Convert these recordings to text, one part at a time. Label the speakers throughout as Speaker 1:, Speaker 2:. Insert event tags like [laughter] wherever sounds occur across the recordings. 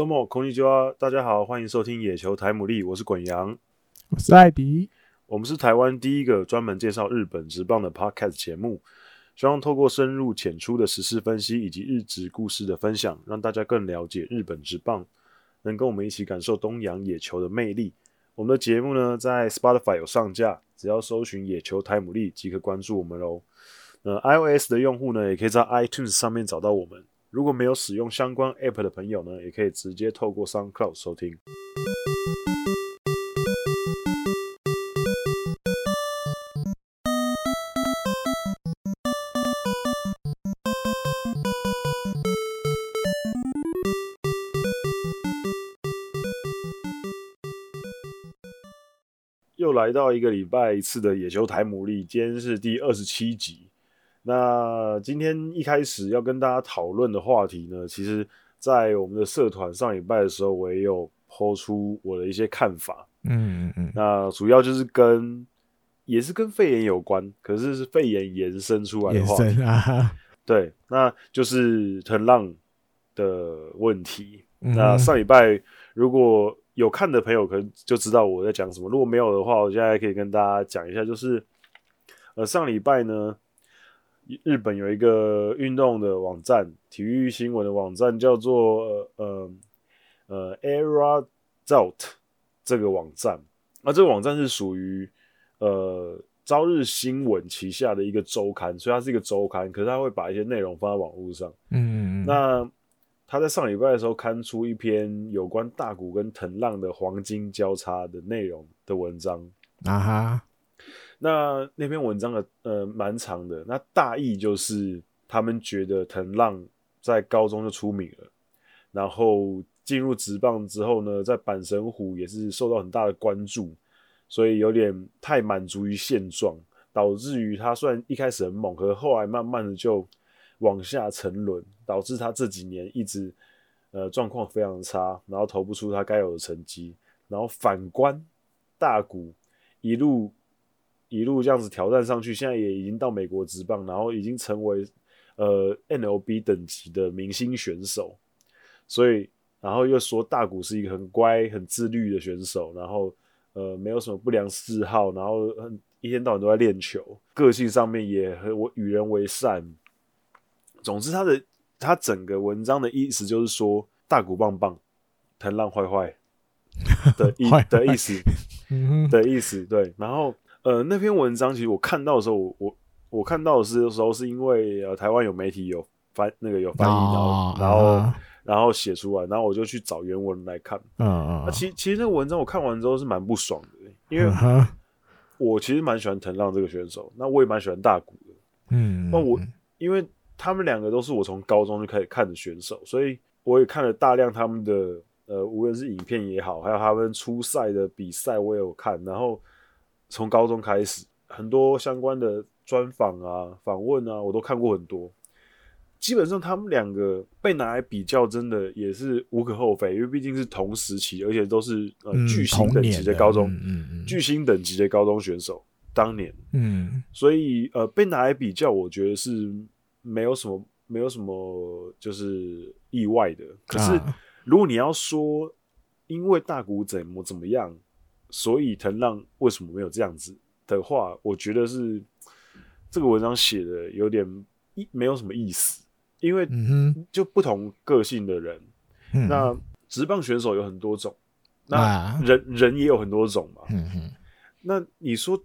Speaker 1: どうもこんにちは，大家好，欢迎收听野球台姆利，我是滚羊，
Speaker 2: 我是艾迪，
Speaker 1: 我们是台湾第一个专门介绍日本职棒的 Podcast 节目，希望透过深入浅出的时事分析以及日职故事的分享，让大家更了解日本职棒，能跟我们一起感受东洋野球的魅力。我们的节目呢，在 Spotify 有上架，只要搜寻野球台姆利即可关注我们喽。那 iOS 的用户呢，也可以在 iTunes 上面找到我们。 如果没有使用相关 App 的朋友呢，也可以直接透过 SoundCloud 收听。又来到一个礼拜一次的野球台姆利，今天是第二十七集。那今天一开始要跟大家讨论的话题呢，其实，在我们的社团上礼拜的时候，我也有抛出我的一些看法。
Speaker 2: 嗯嗯嗯。
Speaker 1: 那主要就是跟，也是跟肺炎有关，可是是肺炎延伸出来的话题。啊、[laughs] 对，那就是藤浪的问题。嗯、那上礼拜如果有看的朋友，可能就知道我在讲什么；如果没有的话，我现在可以跟大家讲一下，就是呃，上礼拜呢。日本有一个运动的网站，体育新闻的网站叫做呃呃 ERA-Zout 这个网站。那这个网站是属于呃朝日新闻旗下的一个周刊，所以它是一个周刊，可是它会把一些内容放在网络上。
Speaker 2: 嗯，嗯，
Speaker 1: 那他在上礼拜的时候刊出一篇有关大谷跟藤浪的黄金交叉的内容的文章。
Speaker 2: 啊哈。
Speaker 1: 那那篇文章的呃蛮长的，那大意就是他们觉得藤浪在高中就出名了，然后进入职棒之后呢，在阪神虎也是受到很大的关注，所以有点太满足于现状，导致于他虽然一开始很猛，可是后来慢慢的就往下沉沦，导致他这几年一直呃状况非常差，然后投不出他该有的成绩，然后反观大谷一路。一路这样子挑战上去，现在也已经到美国职棒，然后已经成为呃 NLB 等级的明星选手。所以，然后又说大谷是一个很乖、很自律的选手，然后呃没有什么不良嗜好，然后一天到晚都在练球，个性上面也很我与人为善。总之，他的他整个文章的意思就是说大谷棒棒，藤浪坏坏 [laughs] 的意的意思 [laughs] 的意思，对，然后。呃，那篇文章其实我看到的时候，我我我看到的是的时候，是因为呃台湾有媒体有翻那个有翻译，然后、哦、然后、啊、然后写出来，然后我就去找原文来看。嗯嗯。那其其实那个文章我看完之后是蛮不爽的，因为我其实蛮喜欢藤浪这个选手，那我也蛮喜欢大谷的。嗯。那我因为他们两个都是我从高中就开始看的选手，所以我也看了大量他们的呃无论是影片也好，还有他们初赛的比赛我也有看，然后。从高中开始，很多相关的专访啊、访问啊，我都看过很多。基本上他们两个被拿来比较，真的也是无可厚非，因为毕竟是同时期，而且都是呃巨星等级的高中，嗯、巨星等级的高中选手。当年，嗯，所以呃被拿来比较，我觉得是没有什么，没有什么就是意外的。可是如果你要说，因为大谷怎么怎么样。所以藤浪为什么没有这样子的话，我觉得是这个文章写的有点意没有什么意思，因为就不同个性的人，嗯、那职棒选手有很多种，那人、啊、人也有很多种嘛。那你说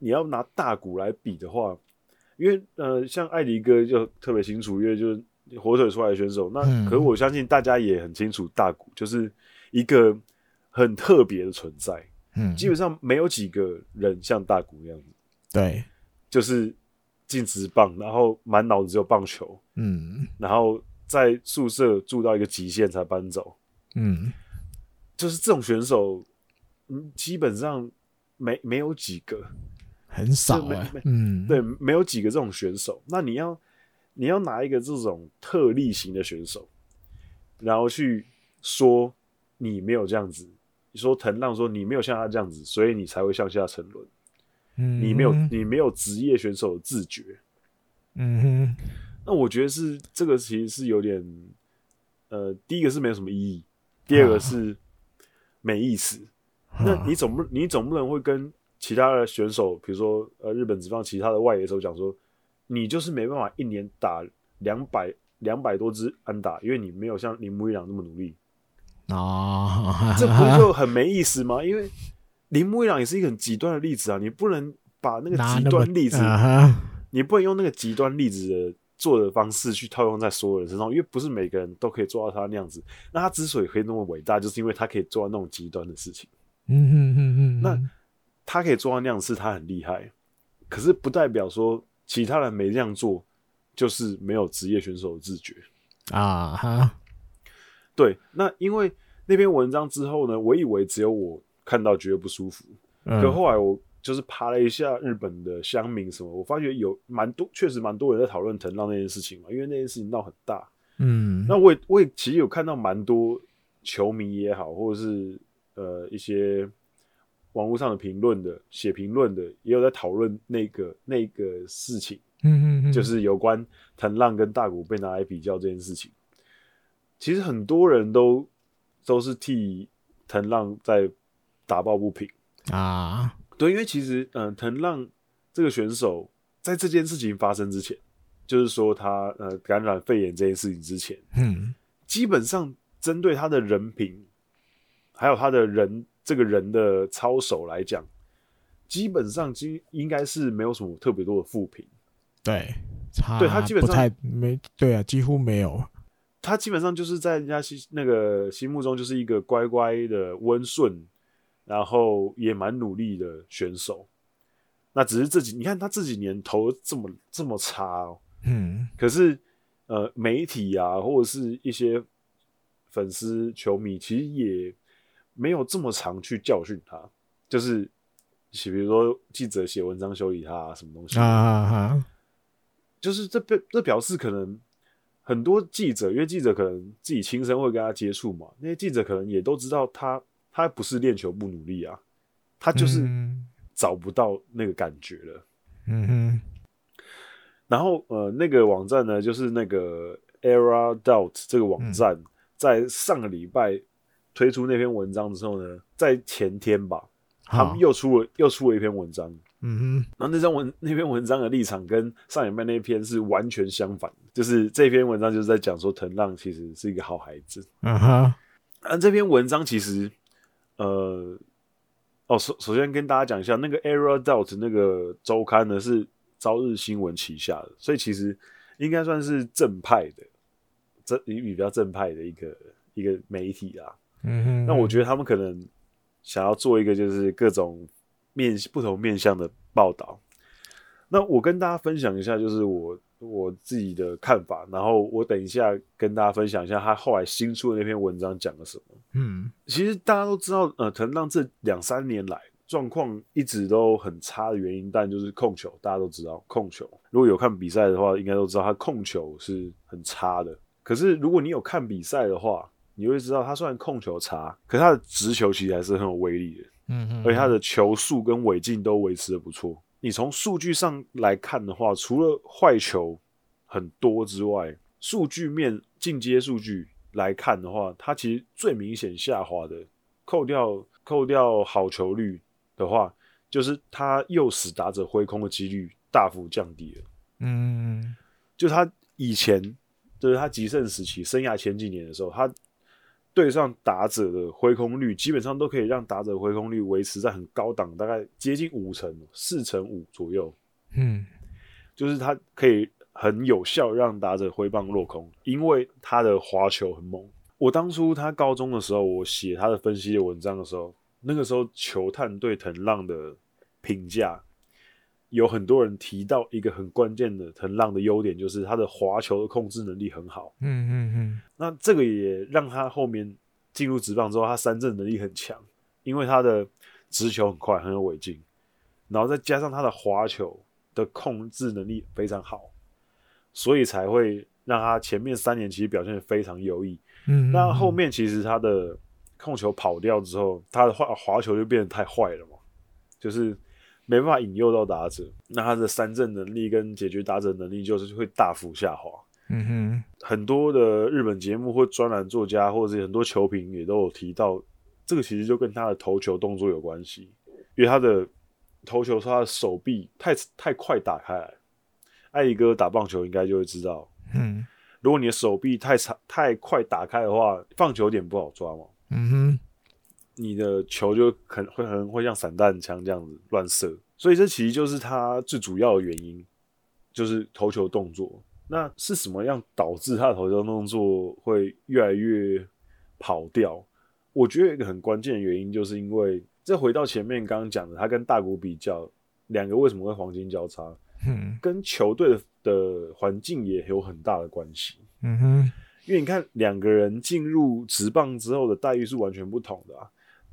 Speaker 1: 你要拿大鼓来比的话，因为呃，像艾迪哥就特别清楚，因为就是火腿出来的选手，那可是我相信大家也很清楚，大鼓就是一个。很特别的存在，嗯，基本上没有几个人像大谷那样子，
Speaker 2: 对，
Speaker 1: 就是进直棒，然后满脑子只有棒球，嗯，然后在宿舍住到一个极限才搬走，嗯，就是这种选手，嗯，基本上没没有几个，
Speaker 2: 很少啊，嗯，
Speaker 1: 对，没有几个这种选手。那你要你要拿一个这种特例型的选手，然后去说你没有这样子。你说藤浪说你没有像他这样子，所以你才会向下沉沦。嗯，你没有你没有职业选手的自觉。嗯哼，那我觉得是这个其实是有点，呃，第一个是没有什么意义，第二个是没意思。啊、那你总不你总不能会跟其他的选手，比如说呃日本职棒其他的外野手讲说，你就是没办法一年打两百两百多支安打，因为你没有像铃木一朗那么努力
Speaker 2: 啊，
Speaker 1: 这不就很没意思吗？因为铃木一朗也是一个很极端的例子啊，你不能把那个极端例子，你不能用那个极端例子的做的方式去套用在所有人身上，因为不是每个人都可以做到他那样子。那他之所以可以那么伟大，就是因为他可以做到那种极端的事情。
Speaker 2: 嗯嗯嗯嗯。
Speaker 1: 那他可以做到那样是，他很厉害。可是不代表说其他人没这样做，就是没有职业选手的自觉
Speaker 2: 啊哈。
Speaker 1: 对，那因为那篇文章之后呢，我以为只有我看到觉得不舒服，嗯、可后来我。就是爬了一下日本的乡民什么，我发觉有蛮多，确实蛮多人在讨论藤浪那件事情嘛，因为那件事情闹很大。
Speaker 2: 嗯，
Speaker 1: 那我也我也其实有看到蛮多球迷也好，或者是呃一些网络上的评论的写评论的，也有在讨论那个那个事情。
Speaker 2: 嗯嗯，
Speaker 1: 就是有关藤浪跟大谷被拿来比较这件事情。其实很多人都都是替藤浪在打抱不平
Speaker 2: 啊。
Speaker 1: 对，因为其实，嗯、呃，藤浪这个选手在这件事情发生之前，就是说他呃感染肺炎这件事情之前，
Speaker 2: 嗯，
Speaker 1: 基本上针对他的人品，还有他的人这个人的操守来讲，基本上应应该是没有什么特别多的负评。
Speaker 2: 对，
Speaker 1: 对他基本上
Speaker 2: 没对啊，几乎没有。
Speaker 1: 他基本上就是在人家心那个心目中就是一个乖乖的温顺。然后也蛮努力的选手，那只是这几，你看他这几年投这么这么差哦，
Speaker 2: 嗯，
Speaker 1: 可是呃媒体啊或者是一些粉丝球迷其实也没有这么常去教训他，就是比如说记者写文章修理他啊什么东西。
Speaker 2: 啊，
Speaker 1: 就是这表这表示可能很多记者，因为记者可能自己亲身会跟他接触嘛，那些记者可能也都知道他。他不是练球不努力啊，他就是找不到那个感觉了。
Speaker 2: 嗯哼。
Speaker 1: 然后呃，那个网站呢，就是那个 Era Doubt 这个网站，嗯、在上个礼拜推出那篇文章之后呢，在前天吧，他们又出了又出了一篇文章。
Speaker 2: 嗯哼。
Speaker 1: 然后那张文那篇文章的立场跟上礼拜那篇是完全相反的，就是这篇文章就是在讲说藤浪其实是一个好孩子。
Speaker 2: 嗯哼。
Speaker 1: 那，这篇文章其实。呃，哦，首首先跟大家讲一下，那个 Era Doubt 那个周刊呢是朝日新闻旗下的，所以其实应该算是正派的，这比比较正派的一个一个媒体啊。
Speaker 2: 嗯哼，
Speaker 1: 那我觉得他们可能想要做一个就是各种面不同面向的报道。那我跟大家分享一下，就是我。我自己的看法，然后我等一下跟大家分享一下他后来新出的那篇文章讲了什么。
Speaker 2: 嗯，
Speaker 1: 其实大家都知道，呃，藤浪这两三年来状况一直都很差的原因，但就是控球，大家都知道控球。如果有看比赛的话，应该都知道他控球是很差的。可是如果你有看比赛的话，你会知道他虽然控球差，可是他的直球其实还是很有威力的。
Speaker 2: 嗯嗯，
Speaker 1: 而且他的球速跟尾劲都维持的不错。你从数据上来看的话，除了坏球很多之外，数据面进阶数据来看的话，他其实最明显下滑的，扣掉扣掉好球率的话，就是他诱使打者挥空的几率大幅降低了。
Speaker 2: 嗯，
Speaker 1: 就他以前就是他极盛时期，生涯前几年的时候，他。对上打者的挥空率，基本上都可以让打者挥空率维持在很高档，大概接近五成，四成五左右。
Speaker 2: 嗯，
Speaker 1: 就是他可以很有效让打者挥棒落空，因为他的滑球很猛。我当初他高中的时候，我写他的分析的文章的时候，那个时候球探对藤浪的评价。有很多人提到一个很关键的藤浪的优点，就是他的滑球的控制能力很好。
Speaker 2: 嗯嗯嗯。
Speaker 1: 那这个也让他后面进入职棒之后，他三振能力很强，因为他的直球很快，很有尾劲，然后再加上他的滑球的控制能力非常好，所以才会让他前面三年其实表现得非常优异。
Speaker 2: 嗯。
Speaker 1: 那后面其实他的控球跑掉之后，他的滑滑球就变得太坏了嘛，就是。没办法引诱到打者，那他的三振能力跟解决打者能力就是会大幅下滑。
Speaker 2: 嗯哼，
Speaker 1: 很多的日本节目或专栏作家，或者是很多球评也都有提到，这个其实就跟他的投球动作有关系，因为他的投球是他的手臂太太快打开来。艾迪哥打棒球应该就会知道，
Speaker 2: 嗯，
Speaker 1: 如果你的手臂太长太快打开的话，放球点不好抓嘛，
Speaker 2: 嗯哼，
Speaker 1: 你的球就可能会可能会像散弹枪这样子乱射，所以这其实就是他最主要的原因，就是投球动作。那是什么样导致他的投球动作会越来越跑掉？我觉得一个很关键的原因，就是因为再回到前面刚刚讲的，他跟大谷比较，两个为什么会黄金交叉？
Speaker 2: 嗯，
Speaker 1: 跟球队的环境也有很大的关系。
Speaker 2: 嗯哼，
Speaker 1: 因为你看两个人进入职棒之后的待遇是完全不同的啊。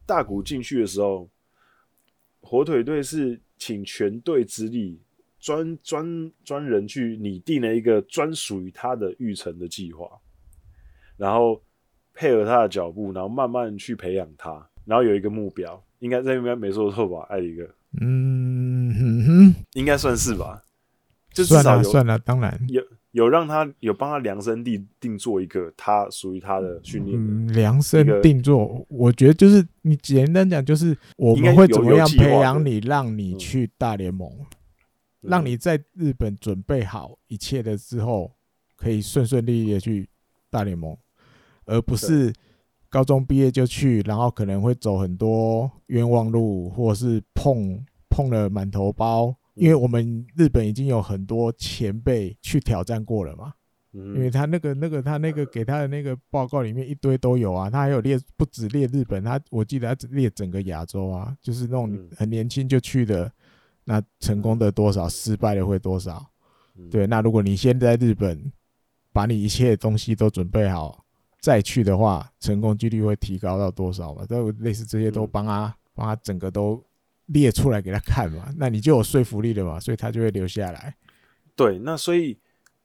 Speaker 1: 大谷进去的时候，火腿队是请全队之力。专专专人去拟定了一个专属于他的育成的计划，然后配合他的脚步，然后慢慢去培养他，然后有一个目标，应该这应该没说错吧？艾迪哥，
Speaker 2: 嗯哼哼，
Speaker 1: 应该算是吧？就至少有
Speaker 2: 算了算了，当然
Speaker 1: 有有让他有帮他量身定定做一个他属于他的训练，
Speaker 2: 嗯，量身定做，我觉得就是你简单讲，就是我们会怎么样培养你，让你去大联盟。让你在日本准备好一切的之后，可以顺顺利利的去大联盟，而不是高中毕业就去，然后可能会走很多冤枉路，或者是碰碰了满头包。因为我们日本已经有很多前辈去挑战过了嘛，因为他那个那个他那个给他的那个报告里面一堆都有啊，他还有列不止列日本，他我记得他只列整个亚洲啊，就是那种很年轻就去的。那成功的多少，失败的会多少？对，那如果你先在日本把你一切东西都准备好再去的话，成功几率会提高到多少嘛？都类似这些都帮他帮他整个都列出来给他看嘛，[laughs] 那你就有说服力了嘛，所以他就会留下来。
Speaker 1: 对，那所以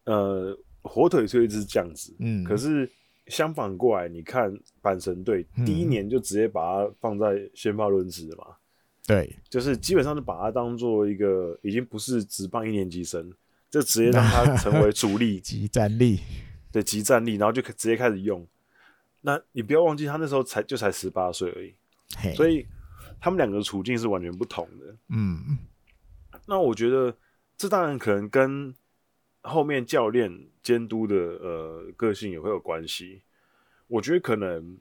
Speaker 1: 呃，火腿队是这样子，嗯，可是相反过来，你看阪神队第一年就直接把它放在先发轮值嘛。
Speaker 2: 对，
Speaker 1: 就是基本上就把他当做一个已经不是只棒一年级生，就直接让他成为主力，[laughs]
Speaker 2: 集战力，
Speaker 1: 对，集战力，然后就直接开始用。那你不要忘记，他那时候才就才十八岁而已，嘿。所以他们两个的处境是完全不同的。嗯，那我觉得这当然可能跟后面教练监督的呃个性也会有关系。我觉得可能。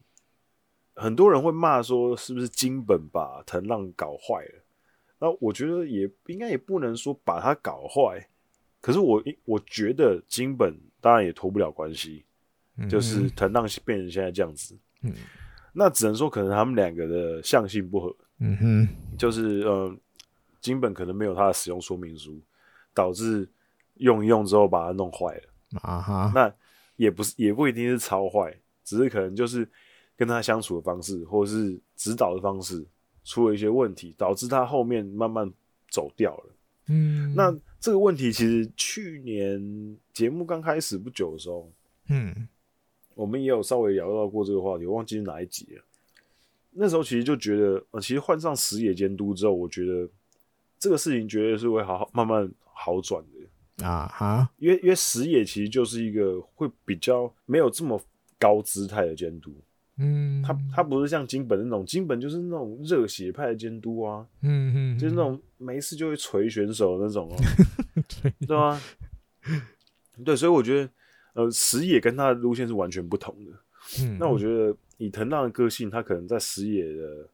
Speaker 1: 很多人会骂说，是不是金本把藤浪搞坏了？那我觉得也应该也不能说把他搞坏，可是我我觉得金本当然也脱不了关系，就是藤浪变成现在这样子。嗯，那只能说可能他们两个的相性不合。嗯哼，就是呃，金本可能没有他的使用说明书，导致用一用之后把它弄坏了。啊哈，那也不是也不一定是超坏，只是可能就是。跟他相处的方式，或者是指导的方式，出了一些问题，导致他后面慢慢走掉了。嗯，那这个问题其实去年节目刚开始不久的时候，嗯，我们也有稍微聊到过这个话题，我忘记是哪一集了。那时候其实就觉得，呃，其实换上石野监督之后，我觉得这个事情绝对是会好好慢慢好转的啊哈，因为因为石野其实就是一个会比较没有这么高姿态的监督。嗯，他他不是像金本那种，金本就是那种热血派的监督啊，嗯嗯，就是那种没事就会锤选手的那种哦、喔，对吗？对，所以我觉得，呃，石野跟他的路线是完全不同的。嗯，那我觉得以藤浪的个性，他可能在石野的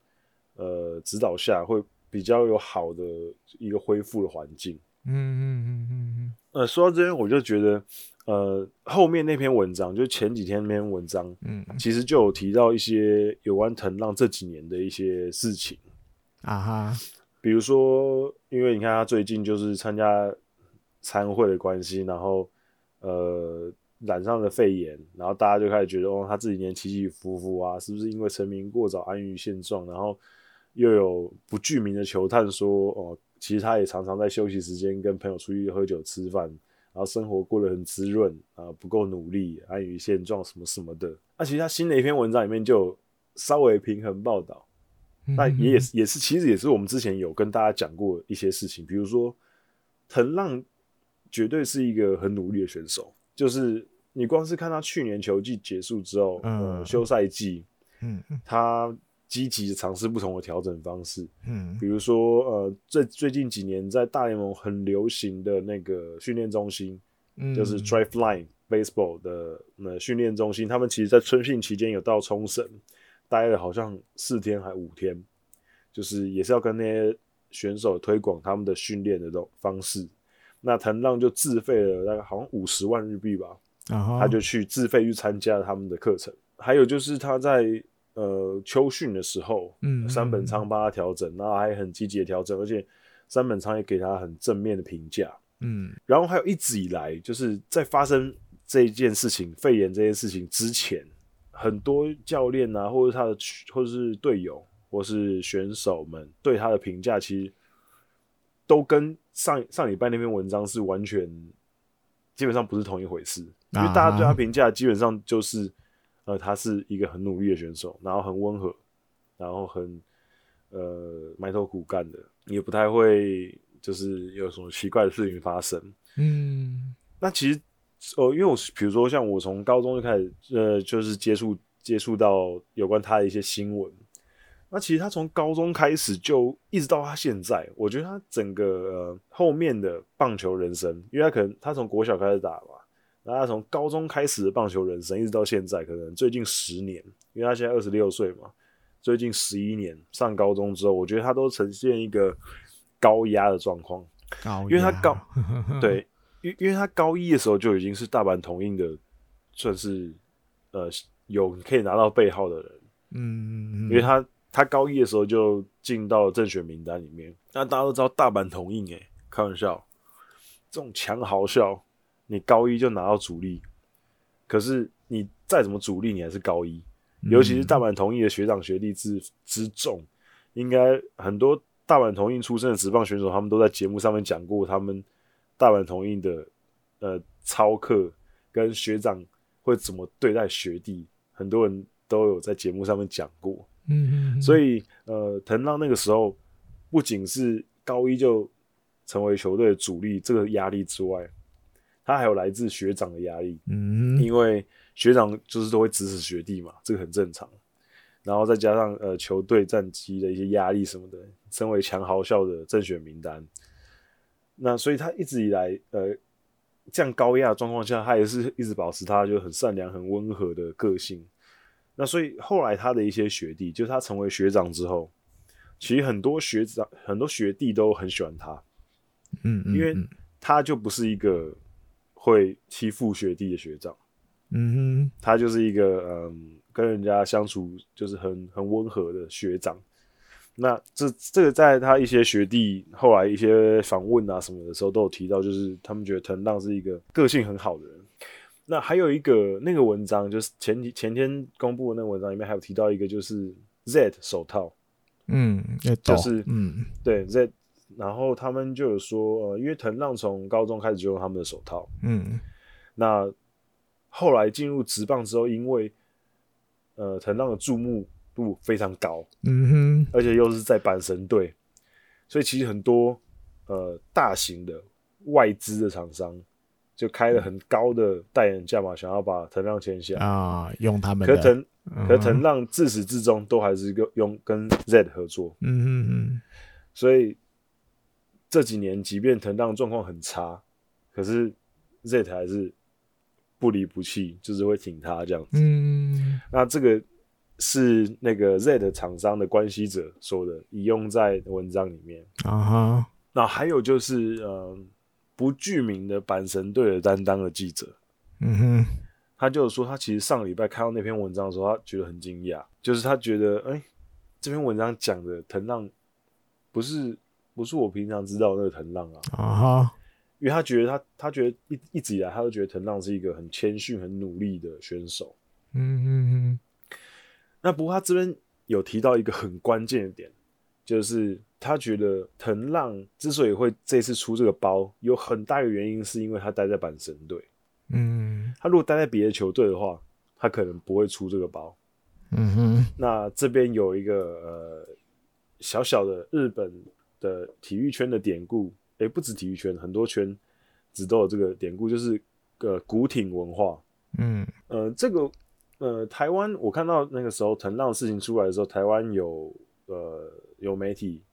Speaker 1: 呃指导下，会比较有好的一个恢复的环境。嗯嗯嗯嗯嗯。呃，说到这边，我就觉得。呃，后面那篇文章就前几天那篇文章，嗯，其实就有提到一些有关藤浪这几年的一些事情啊哈，比如说，因为你看他最近就是参加参会的关系，然后呃染上了肺炎，然后大家就开始觉得哦，他这几年起起伏伏啊，是不是因为成名过早安于现状？然后又有不具名的球探说，哦，其实他也常常在休息时间跟朋友出去喝酒吃饭。然后生活过得很滋润啊，不够努力，安于现状，什么什么的。那、啊、其实他新的一篇文章里面就稍微平衡报道，那也也是也是，其实也是我们之前有跟大家讲过一些事情，比如说藤浪绝对是一个很努力的选手，就是你光是看他去年球季结束之后，嗯，呃、休赛季，
Speaker 2: 嗯，
Speaker 1: 他积极的尝试不同的调整方式，
Speaker 2: 嗯，
Speaker 1: 比如说呃，最最近几年在大联盟很流行的那个训练中心，
Speaker 2: 嗯，
Speaker 1: 就是 Driveline Baseball 的那训练中心，他们其实在春训期间有到冲绳待了好像四天还五天，就是也是要跟那些选手推广他们的训练的这种方式。那藤浪就自费了大概好像五十万日币吧，uh-huh. 他就去自费去参加他们的课程。还有就是他在呃秋训的时候，
Speaker 2: 嗯，
Speaker 1: 三本仓帮他调整，然后还很积极的调整，而且三本仓也给他很正面的评价，
Speaker 2: 嗯。
Speaker 1: 然后还有一直以来就是在发生这一件事情，肺炎这件事情之前，很多教练啊，或者他的或者是队友，或是选手们对他的评价，其实都跟。上上礼拜那篇文章是完全基本上不是同一回事，因为大家对他评价基本上就是，呃，他是一个很努力的选手，然后很温和，然后很呃埋头苦干的，也不太会就是有什么奇怪的事情发生。
Speaker 2: 嗯，
Speaker 1: 那其实哦，因为我比如说像我从高中就开始呃，就是接触接触到有关他的一些新闻。那其实他从高中开始就一直到他现在，我觉得他整个、呃、后面的棒球人生，因为他可能他从国小开始打嘛，然后他从高中开始的棒球人生一直到现在，可能最近十年，因为他现在二十六岁嘛，最近十一年上高中之后，我觉得他都呈现一个高压的状况，
Speaker 2: 高压，
Speaker 1: 因为他高 [laughs] 对，因因为他高一的时候就已经是大阪同印的，算是呃有可以拿到背号的人，
Speaker 2: 嗯，
Speaker 1: 因为他。他高一的时候就进到了正选名单里面。那大家都知道大阪桐荫，诶，开玩笑，这种强豪校，你高一就拿到主力，可是你再怎么主力，你还是高一。尤其是大阪桐印的学长学弟之之重，应该很多大阪桐印出身的职棒选手，他们都在节目上面讲过他们大阪桐印的呃操课跟学长会怎么对待学弟，很多人都有在节目上面讲过。
Speaker 2: 嗯，
Speaker 1: 所以呃，藤浪那个时候不仅是高一就成为球队的主力这个压力之外，他还有来自学长的压力。
Speaker 2: 嗯，
Speaker 1: 因为学长就是都会指使学弟嘛，这个很正常。然后再加上呃球队战绩的一些压力什么的，身为强豪校的正选名单，那所以他一直以来呃这样高压的状况下，他也是一直保持他就很善良、很温和的个性。那所以后来他的一些学弟，就是他成为学长之后，其实很多学长、很多学弟都很喜欢他，
Speaker 2: 嗯，嗯，
Speaker 1: 因为他就不是一个会欺负学弟的学长，
Speaker 2: 嗯哼，
Speaker 1: 他就是一个嗯跟人家相处就是很很温和的学长。那这这个在他一些学弟后来一些访问啊什么的时候都有提到，就是他们觉得藤浪是一个个性很好的人。那还有一个那个文章，就是前前天公布的那个文章里面还有提到一个，就是 Z 手套，
Speaker 2: 嗯，
Speaker 1: 就是
Speaker 2: 嗯，
Speaker 1: 对 Z，然后他们就有说，呃，因为藤浪从高中开始就用他们的手套，
Speaker 2: 嗯，
Speaker 1: 那后来进入职棒之后，因为呃藤浪的注目度非常高，
Speaker 2: 嗯哼，
Speaker 1: 而且又是在阪神队，所以其实很多呃大型的外资的厂商。就开了很高的代言价嘛，想要把藤浪签下
Speaker 2: 啊，用他们。
Speaker 1: 可藤，可藤浪自始至终都还是用用跟 Z 合作。
Speaker 2: 嗯嗯嗯。
Speaker 1: 所以这几年，即便藤浪状况很差，可是 Z 还是不离不弃，就是会挺他这样子。
Speaker 2: 嗯。
Speaker 1: 那这个是那个 Z 厂商的关系者说的，引用在文章里面。
Speaker 2: 啊哈。
Speaker 1: 那还有就是，嗯。不具名的阪神队的担当的记者，
Speaker 2: 嗯哼，
Speaker 1: 他就说他其实上礼拜看到那篇文章的时候，他觉得很惊讶，就是他觉得，哎、欸，这篇文章讲的藤浪不是不是我平常知道的那个藤浪啊，
Speaker 2: 啊哈，
Speaker 1: 因为他觉得他他觉得一一直以来他都觉得藤浪是一个很谦逊、很努力的选手，
Speaker 2: 嗯嗯嗯，
Speaker 1: 那不过他这边有提到一个很关键的点，就是。他觉得藤浪之所以会这次出这个包，有很大的原因是因为他待在阪神队。
Speaker 2: 嗯，
Speaker 1: 他如果待在别的球队的话，他可能不会出这个包。
Speaker 2: 嗯哼。
Speaker 1: 那这边有一个呃小小的日本的体育圈的典故，诶、欸，不止体育圈，很多圈子都有这个典故，就是个古挺文化。
Speaker 2: 嗯，
Speaker 1: 呃，这个呃，台湾我看到那个时候藤浪事情出来的时候，台湾有呃有媒体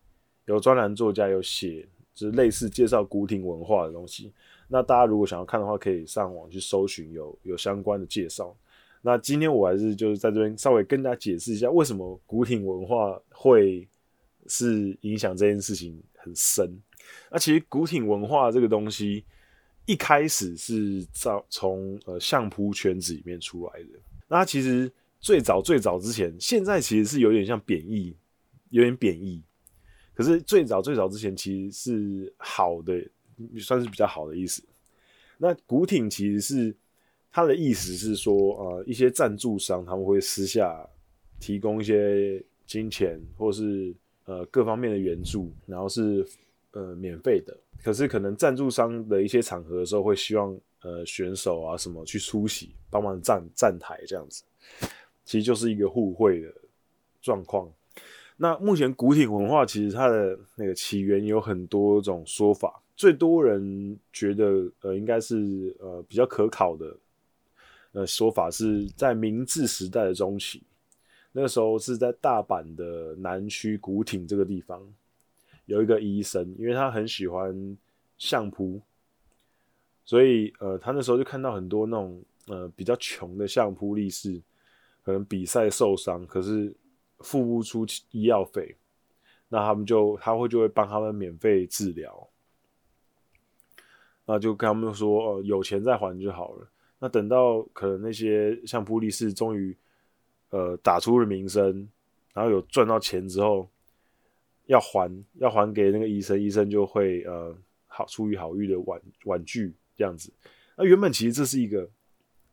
Speaker 1: 有专栏作家有写，就是类似介绍古挺文化的东西。那大家如果想要看的话，可以上网去搜寻有有相关的介绍。那今天我还是就是在这边稍微跟大家解释一下，为什么古挺文化会是影响这件事情很深。那其实古挺文化这个东西一开始是造从呃相扑圈子里面出来的。那其实最早最早之前，现在其实是有点像贬义，有点贬义。可是最早最早之前其实是好的，算是比较好的意思。那古挺其实是。他的意思是说，呃，一些赞助商他们会私下提供一些金钱或是呃各方面的援助，然后是呃免费的。可是可能赞助商的一些场合的时候，会希望呃选手啊什么去出席，帮忙站站台这样子，其实就是一个互惠的状况。那目前古挺文化其实它的那个起源有很多种说法，最多人觉得呃应该是呃比较可考的。呃，说法是在明治时代的中期，那个时候是在大阪的南区古町这个地方，有一个医生，因为他很喜欢相扑，所以呃，他那时候就看到很多那种呃比较穷的相扑力士，可能比赛受伤，可是付不出医药费，那他们就他会就会帮他们免费治疗，那就跟他们说，呃，有钱再还就好了。那等到可能那些相扑力士终于，呃，打出了名声，然后有赚到钱之后，要还要还给那个医生，医生就会呃好出于好意的婉婉拒这样子。那原本其实这是一个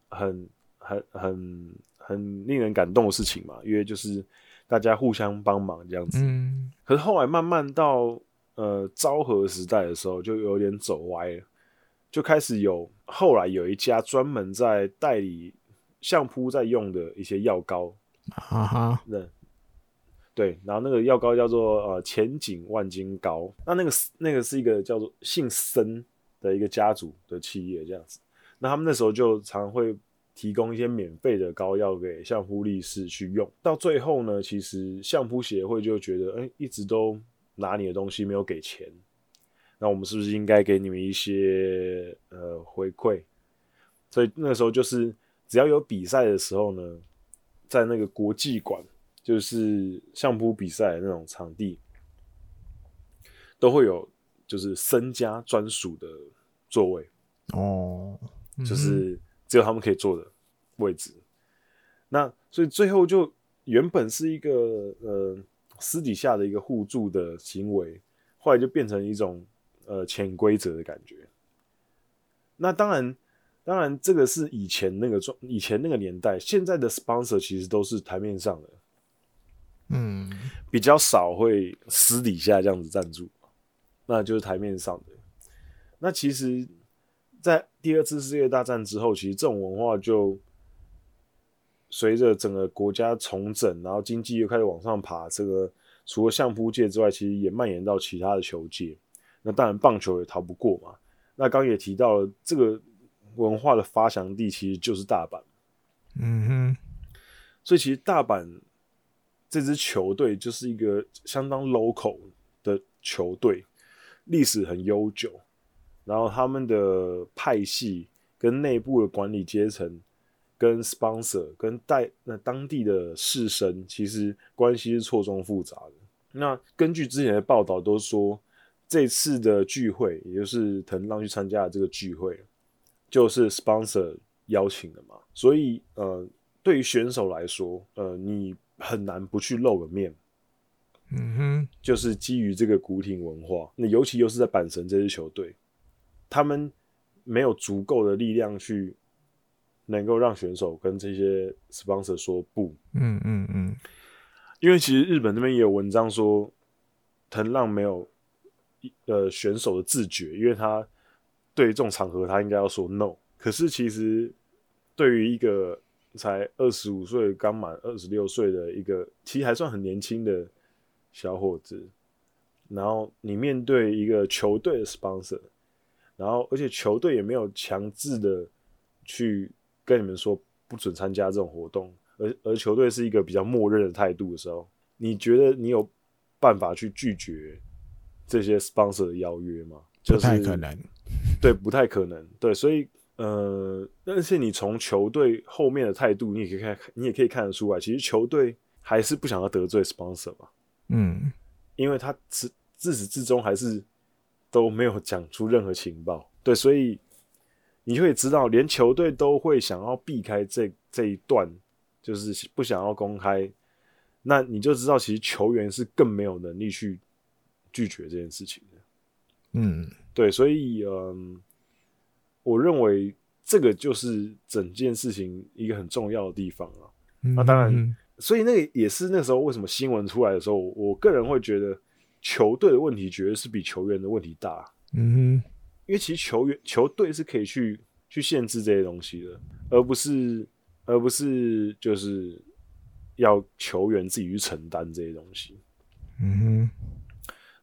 Speaker 1: 很很很很令人感动的事情嘛，因为就是大家互相帮忙这样子。
Speaker 2: 嗯。
Speaker 1: 可是后来慢慢到呃昭和时代的时候，就有点走歪了。就开始有，后来有一家专门在代理相扑在用的一些药膏，
Speaker 2: 哈哈，
Speaker 1: 对，然后那个药膏叫做呃前景万金膏，那那个那个是一个叫做姓森的一个家族的企业这样子，那他们那时候就常会提供一些免费的膏药给相扑力士去用，到最后呢，其实相扑协会就觉得，哎、欸，一直都拿你的东西没有给钱。那我们是不是应该给你们一些呃回馈？所以那时候就是只要有比赛的时候呢，在那个国际馆，就是相扑比赛的那种场地，都会有就是身家专属的座位
Speaker 2: 哦，
Speaker 1: 就是只有他们可以坐的位置。那所以最后就原本是一个呃私底下的一个互助的行为，后来就变成一种。呃，潜规则的感觉。那当然，当然，这个是以前那个状，以前那个年代。现在的 sponsor 其实都是台面上的，
Speaker 2: 嗯，
Speaker 1: 比较少会私底下这样子赞助，那就是台面上的。那其实，在第二次世界大战之后，其实这种文化就随着整个国家重整，然后经济又开始往上爬。这个除了相扑界之外，其实也蔓延到其他的球界。那当然，棒球也逃不过嘛。那刚也提到了，这个文化的发祥地其实就是大阪。
Speaker 2: 嗯哼，
Speaker 1: 所以其实大阪这支球队就是一个相当 local 的球队，历史很悠久。然后他们的派系跟内部的管理阶层、跟 sponsor、跟带那当地的士绅，其实关系是错综复杂的。那根据之前的报道，都说。这次的聚会，也就是藤浪去参加的这个聚会，就是 sponsor 邀请的嘛。所以，呃，对于选手来说，呃，你很难不去露个面。
Speaker 2: 嗯哼，
Speaker 1: 就是基于这个古挺文化，那尤其又是在阪神这支球队，他们没有足够的力量去能够让选手跟这些 sponsor 说不。
Speaker 2: 嗯嗯嗯，
Speaker 1: 因为其实日本那边也有文章说，藤浪没有。呃，选手的自觉，因为他对于这种场合，他应该要说 no。可是其实对于一个才二十五岁、刚满二十六岁的一个，其实还算很年轻的小伙子，然后你面对一个球队的 sponsor，然后而且球队也没有强制的去跟你们说不准参加这种活动，而而球队是一个比较默认的态度的时候，你觉得你有办法去拒绝这些 sponsor 的邀约吗？就是、
Speaker 2: 不太可能，
Speaker 1: 对，不太可能，对，所以呃，但是你从球队后面的态度，你也可以看，你也可以看得出来，其实球队还是不想要得罪 sponsor 嘛，
Speaker 2: 嗯，
Speaker 1: 因为他自自始至终还是都没有讲出任何情报，对，所以你就会知道，连球队都会想要避开这这一段，就是不想要公开，那你就知道，其实球员是更没有能力去拒绝这件事情的。
Speaker 2: 嗯，
Speaker 1: 对，所以嗯，我认为这个就是整件事情一个很重要的地方啊。那、嗯啊、当然，嗯、所以那个也是那时候为什么新闻出来的时候，我个人会觉得球队的问题绝对是比球员的问题大。
Speaker 2: 嗯哼，
Speaker 1: 因为其实球员球队是可以去去限制这些东西的，而不是而不是就是要球员自己去承担这些东西。
Speaker 2: 嗯哼，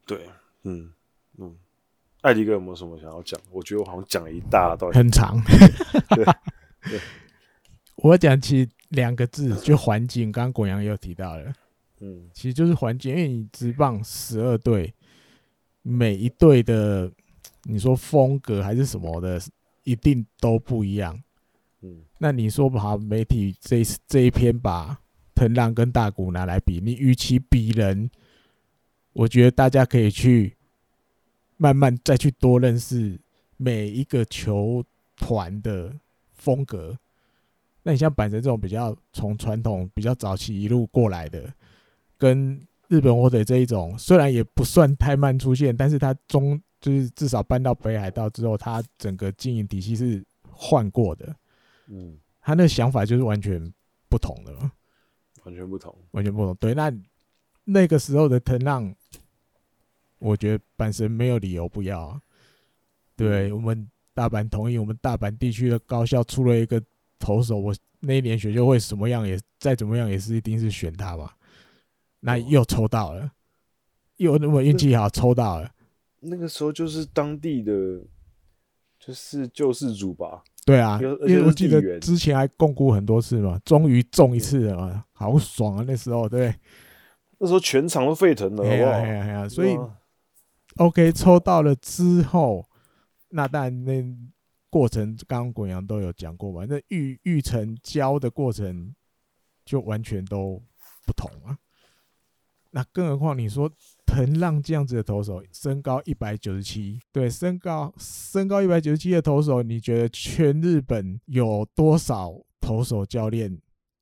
Speaker 1: 对，嗯嗯。艾迪哥有没有什么想要讲？我觉得我好像讲了一大段，
Speaker 2: 很长。[laughs]
Speaker 1: 对，对
Speaker 2: 我讲起两个字，就环境。刚刚果阳又提到了，
Speaker 1: 嗯，
Speaker 2: 其实就是环境。因为你直棒十二队，每一队的你说风格还是什么的，一定都不一样。
Speaker 1: 嗯，
Speaker 2: 那你说不好，媒体这这一篇把藤浪跟大谷拿来比，你与其比人，我觉得大家可以去。慢慢再去多认识每一个球团的风格。那你像板神这种比较从传统比较早期一路过来的，跟日本火腿这一种，虽然也不算太慢出现，但是它中就是至少搬到北海道之后，它整个经营体系是换过的。
Speaker 1: 嗯，
Speaker 2: 他那想法就是完全不同的，
Speaker 1: 完全不同，
Speaker 2: 完全不同。对，那那个时候的藤浪。我觉得阪神没有理由不要啊。对，我们大阪同意，我们大阪地区的高校出了一个投手，我那一年选秀会什么样也再怎么样也是一定是选他吧。那又抽到了，又那么运气好抽到了。
Speaker 1: 那个时候就是当地的，就是救世主吧。
Speaker 2: 对啊，因为我记得之前还共估很多次嘛，终于中一次了嘛，好爽啊！那时候对，
Speaker 1: 那时候全场都沸腾了，
Speaker 2: 哎呀哎呀哎呀，所以。OK，抽到了之后，那当然那过程刚刚滚阳都有讲过嘛，那育育成交的过程就完全都不同啊。那更何况你说藤浪这样子的投手，身高一百九十七，对，身高身高一百九十七的投手，你觉得全日本有多少投手教练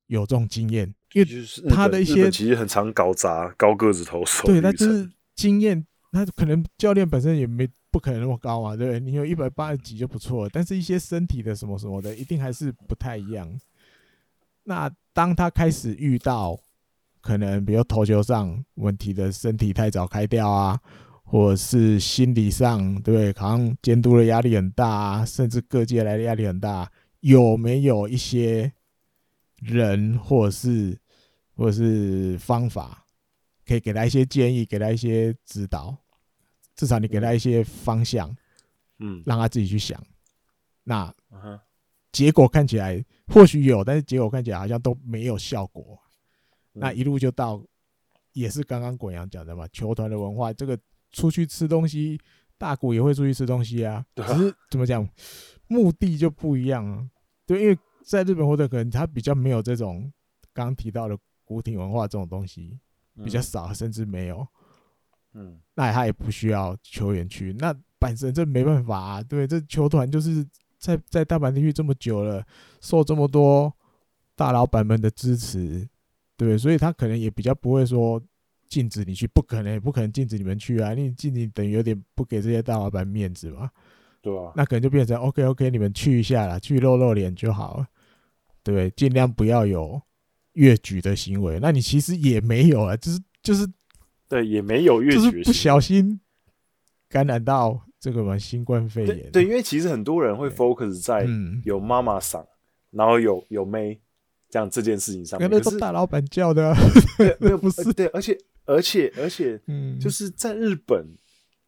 Speaker 2: 有这种经验？因为他的一些
Speaker 1: 其实很常搞砸高个子投手，
Speaker 2: 对，他就是经验。那可能教练本身也没不可能那么高嘛，对不对？你有一百八十几就不错了，但是一些身体的什么什么的，一定还是不太一样。那当他开始遇到可能比如投球上问题的身体太早开掉啊，或者是心理上对不对？好像监督的压力很大啊，甚至各界来的压力很大，有没有一些人或者是或者是方法可以给他一些建议，给他一些指导？至少你给他一些方向，
Speaker 1: 嗯，
Speaker 2: 让他自己去想。那结果看起来或许有，但是结果看起来好像都没有效果。那一路就到，也是刚刚滚阳讲的嘛，球团的文化，这个出去吃东西，大谷也会出去吃东西啊。只是怎么讲，目的就不一样啊。对，因为在日本或者可能他比较没有这种刚刚提到的古典文化这种东西，比较少，甚至没有。
Speaker 1: 嗯，
Speaker 2: 那他也不需要球员去，那本身这没办法啊，对，这球团就是在在大阪地区这么久了，受这么多大老板们的支持，对，所以他可能也比较不会说禁止你去，不可能，也不可能禁止你们去啊，你禁止等于有点不给这些大老板面子嘛，
Speaker 1: 对啊，
Speaker 2: 那可能就变成 OK OK，你们去一下啦，去露露脸就好了，对，尽量不要有越举的行为，那你其实也没有啊，就是就是。
Speaker 1: 对，也没有越举，
Speaker 2: 就是不小心感染到这个嘛新冠肺炎。
Speaker 1: 对，因为其实很多人会 focus 在有妈妈桑，嗯、然后有有妹这样这件事情上面。
Speaker 2: 那都大老板叫的，[laughs]
Speaker 1: 没有不是。对，而且而且而且，嗯。就是在日本，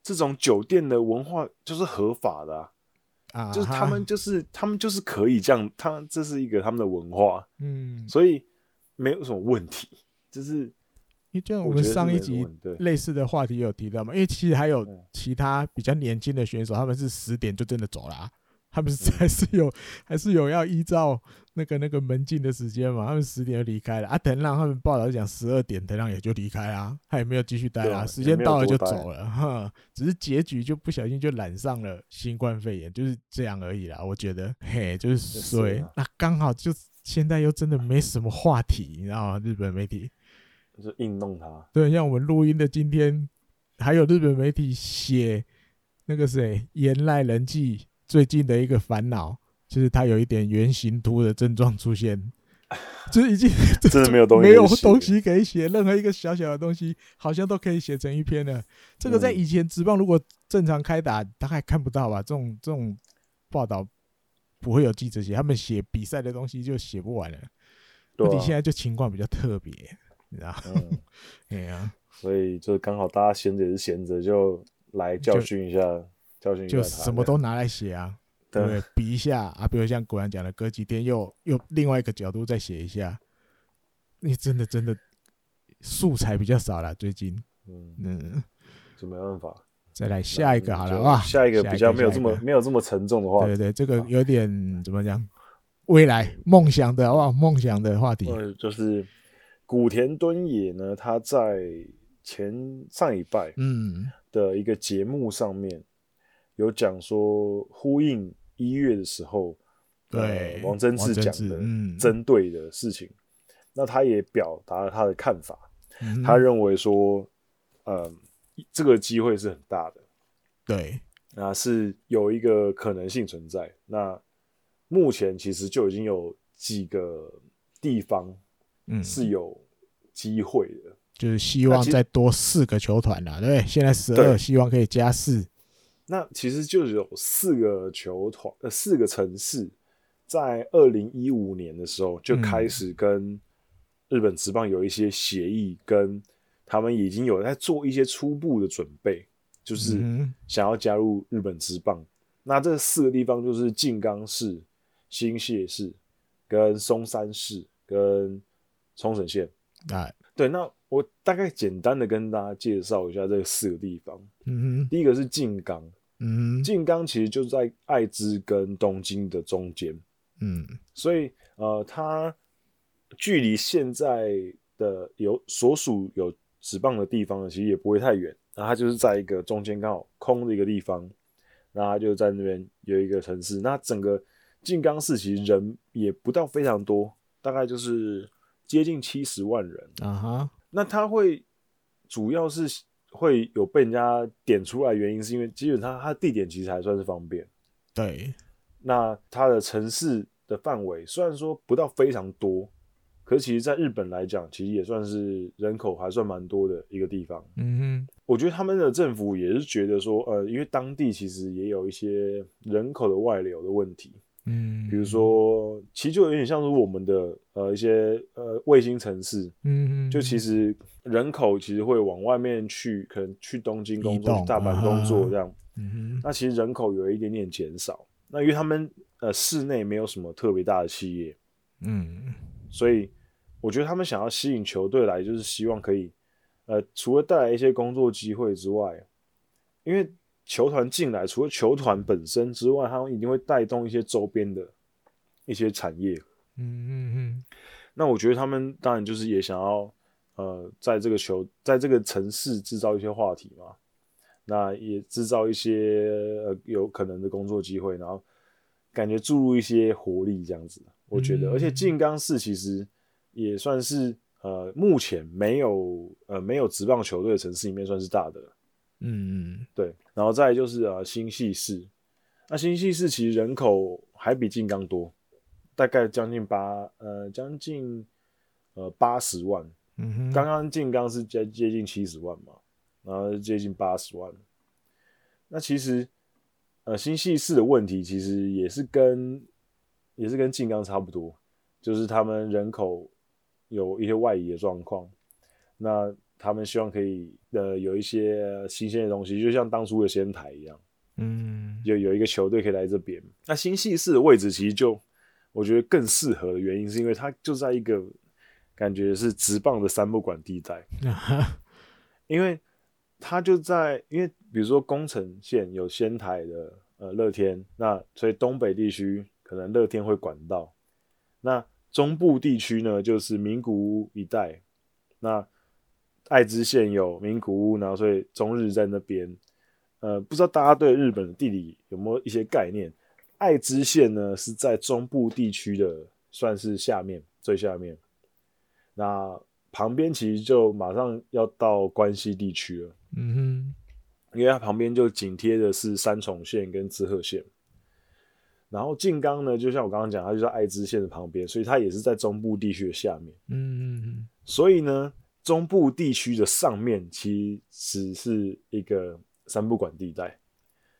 Speaker 1: 这种酒店的文化就是合法的啊。
Speaker 2: 啊，
Speaker 1: 就是他们就是他们就是可以这样，他这是一个他们的文化，
Speaker 2: 嗯，
Speaker 1: 所以没有什么问题。就是
Speaker 2: 因为就像我们上一集类似的话题有提到嘛，因为其实还有其他比较年轻的选手，他们是十点就真的走了啊。他们还是有，还是有要依照那个那个门禁的时间嘛？他们十点就离开了啊。藤浪他们报道讲十二点，藤浪也就离开啦，他也没有继续待啊，时间到了就走了哈。只是结局就不小心就染上了新冠肺炎，就是这样而已啦。我觉得，嘿，就是所以那刚好就现在又真的没什么话题，你知道吗？日本媒体
Speaker 1: 就是硬弄他。
Speaker 2: 对，像我们录音的今天，还有日本媒体写那个谁岩濑人纪。最近的一个烦恼就是他有一点圆形秃的症状出现，[laughs] 就是已经
Speaker 1: 真的没有东西，
Speaker 2: 没有东西可以写，任何一个小小的东西好像都可以写成一篇了。这个在以前职棒如果正常开打，大概看不到吧？这种这种报道不会有记者写，他们写比赛的东西就写不完了。问题现在就情况比较特别，你知道？对 [laughs] 呀，
Speaker 1: 所以就刚好大家闲着也是闲着，就来教训一下教训一下。
Speaker 2: 就什么都拿来写啊，对不对？比一下啊，比如像古然讲的，隔几天又又另外一个角度再写一下。你真的真的素材比较少了，最近，嗯嗯，
Speaker 1: 就没办法。[laughs]
Speaker 2: 再来下一个好了哇，
Speaker 1: 下一个比较没有这么没有这么沉重的话，
Speaker 2: 对对，这个有点怎么讲？未来梦想的哇，梦想的话题，
Speaker 1: 就是古田敦也呢，他在前上礼拜嗯的一个节目上面。有讲说呼应一月的时候，
Speaker 2: 对、
Speaker 1: 呃、王贞治讲的针对的事情，嗯、那他也表达了他的看法。嗯、他认为说，呃，这个机会是很大的，
Speaker 2: 对，
Speaker 1: 那是有一个可能性存在。那目前其实就已经有几个地方，是有机会的、嗯，
Speaker 2: 就是希望再多四个球团了，对，现在十二，希望可以加四。
Speaker 1: 那其实就有四个球团，呃，四个城市，在二零一五年的时候就开始跟日本职棒有一些协议，跟他们已经有在做一些初步的准备，就是想要加入日本职棒。那这四个地方就是静冈市、新泻市、跟松山市、跟冲绳县。哎，对，那我大概简单的跟大家介绍一下这四个地方。嗯哼，第一个是静冈。嗯，静冈其实就在爱知跟东京的中间，嗯，所以呃，它距离现在的有所属有职棒的地方呢，其实也不会太远。然后它就是在一个中间刚好空的一个地方，然后它就在那边有一个城市。那整个静冈市其实人也不到非常多，大概就是接近七十万人啊哈。那它会主要是。会有被人家点出来，原因是因为基本上它的地点其实还算是方便。
Speaker 2: 对，
Speaker 1: 那它的城市的范围虽然说不到非常多，可是其实在日本来讲，其实也算是人口还算蛮多的一个地方。嗯哼，我觉得他们的政府也是觉得说，呃，因为当地其实也有一些人口的外流的问题。嗯，比如说，其实就有点像是我们的呃一些呃卫星城市，嗯嗯，就其实人口其实会往外面去，可能去东京工作、去大阪工作这样，嗯哼，那其实人口有一点点减少。那因为他们呃市内没有什么特别大的企业，嗯，所以我觉得他们想要吸引球队来，就是希望可以呃除了带来一些工作机会之外，因为。球团进来，除了球团本身之外，他们一定会带动一些周边的一些产业。嗯嗯嗯。那我觉得他们当然就是也想要，呃，在这个球，在这个城市制造一些话题嘛。那也制造一些呃有可能的工作机会，然后感觉注入一些活力这样子。我觉得，而且静冈市其实也算是呃目前没有呃没有职棒球队的城市里面算是大的。嗯嗯，对，然后再就是呃新系市，那新系市其实人口还比静冈多，大概将近八呃将近呃八十万，嗯哼，刚刚静冈是接接近七十万嘛，然后接近八十万，那其实呃新系市的问题其实也是跟也是跟静冈差不多，就是他们人口有一些外移的状况，那。他们希望可以呃有一些新鲜的东西，就像当初的仙台一样，
Speaker 2: 嗯，
Speaker 1: 有有一个球队可以来这边。那新系市的位置其实就我觉得更适合的原因，是因为它就在一个感觉是直棒的三不管地带，[laughs] 因为它就在，因为比如说宫城县有仙台的呃乐天，那所以东北地区可能乐天会管到，那中部地区呢就是名古屋一带，那。爱知县有名古屋，然后所以中日在那边。呃，不知道大家对日本的地理有没有一些概念？爱知县呢是在中部地区的，算是下面最下面。那旁边其实就马上要到关西地区了。
Speaker 2: 嗯哼，
Speaker 1: 因为它旁边就紧贴的是三重县跟滋贺县。然后静冈呢，就像我刚刚讲，它就在爱知县的旁边，所以它也是在中部地区的下面。
Speaker 2: 嗯嗯，
Speaker 1: 所以呢。中部地区的上面其实是一个三不管地带，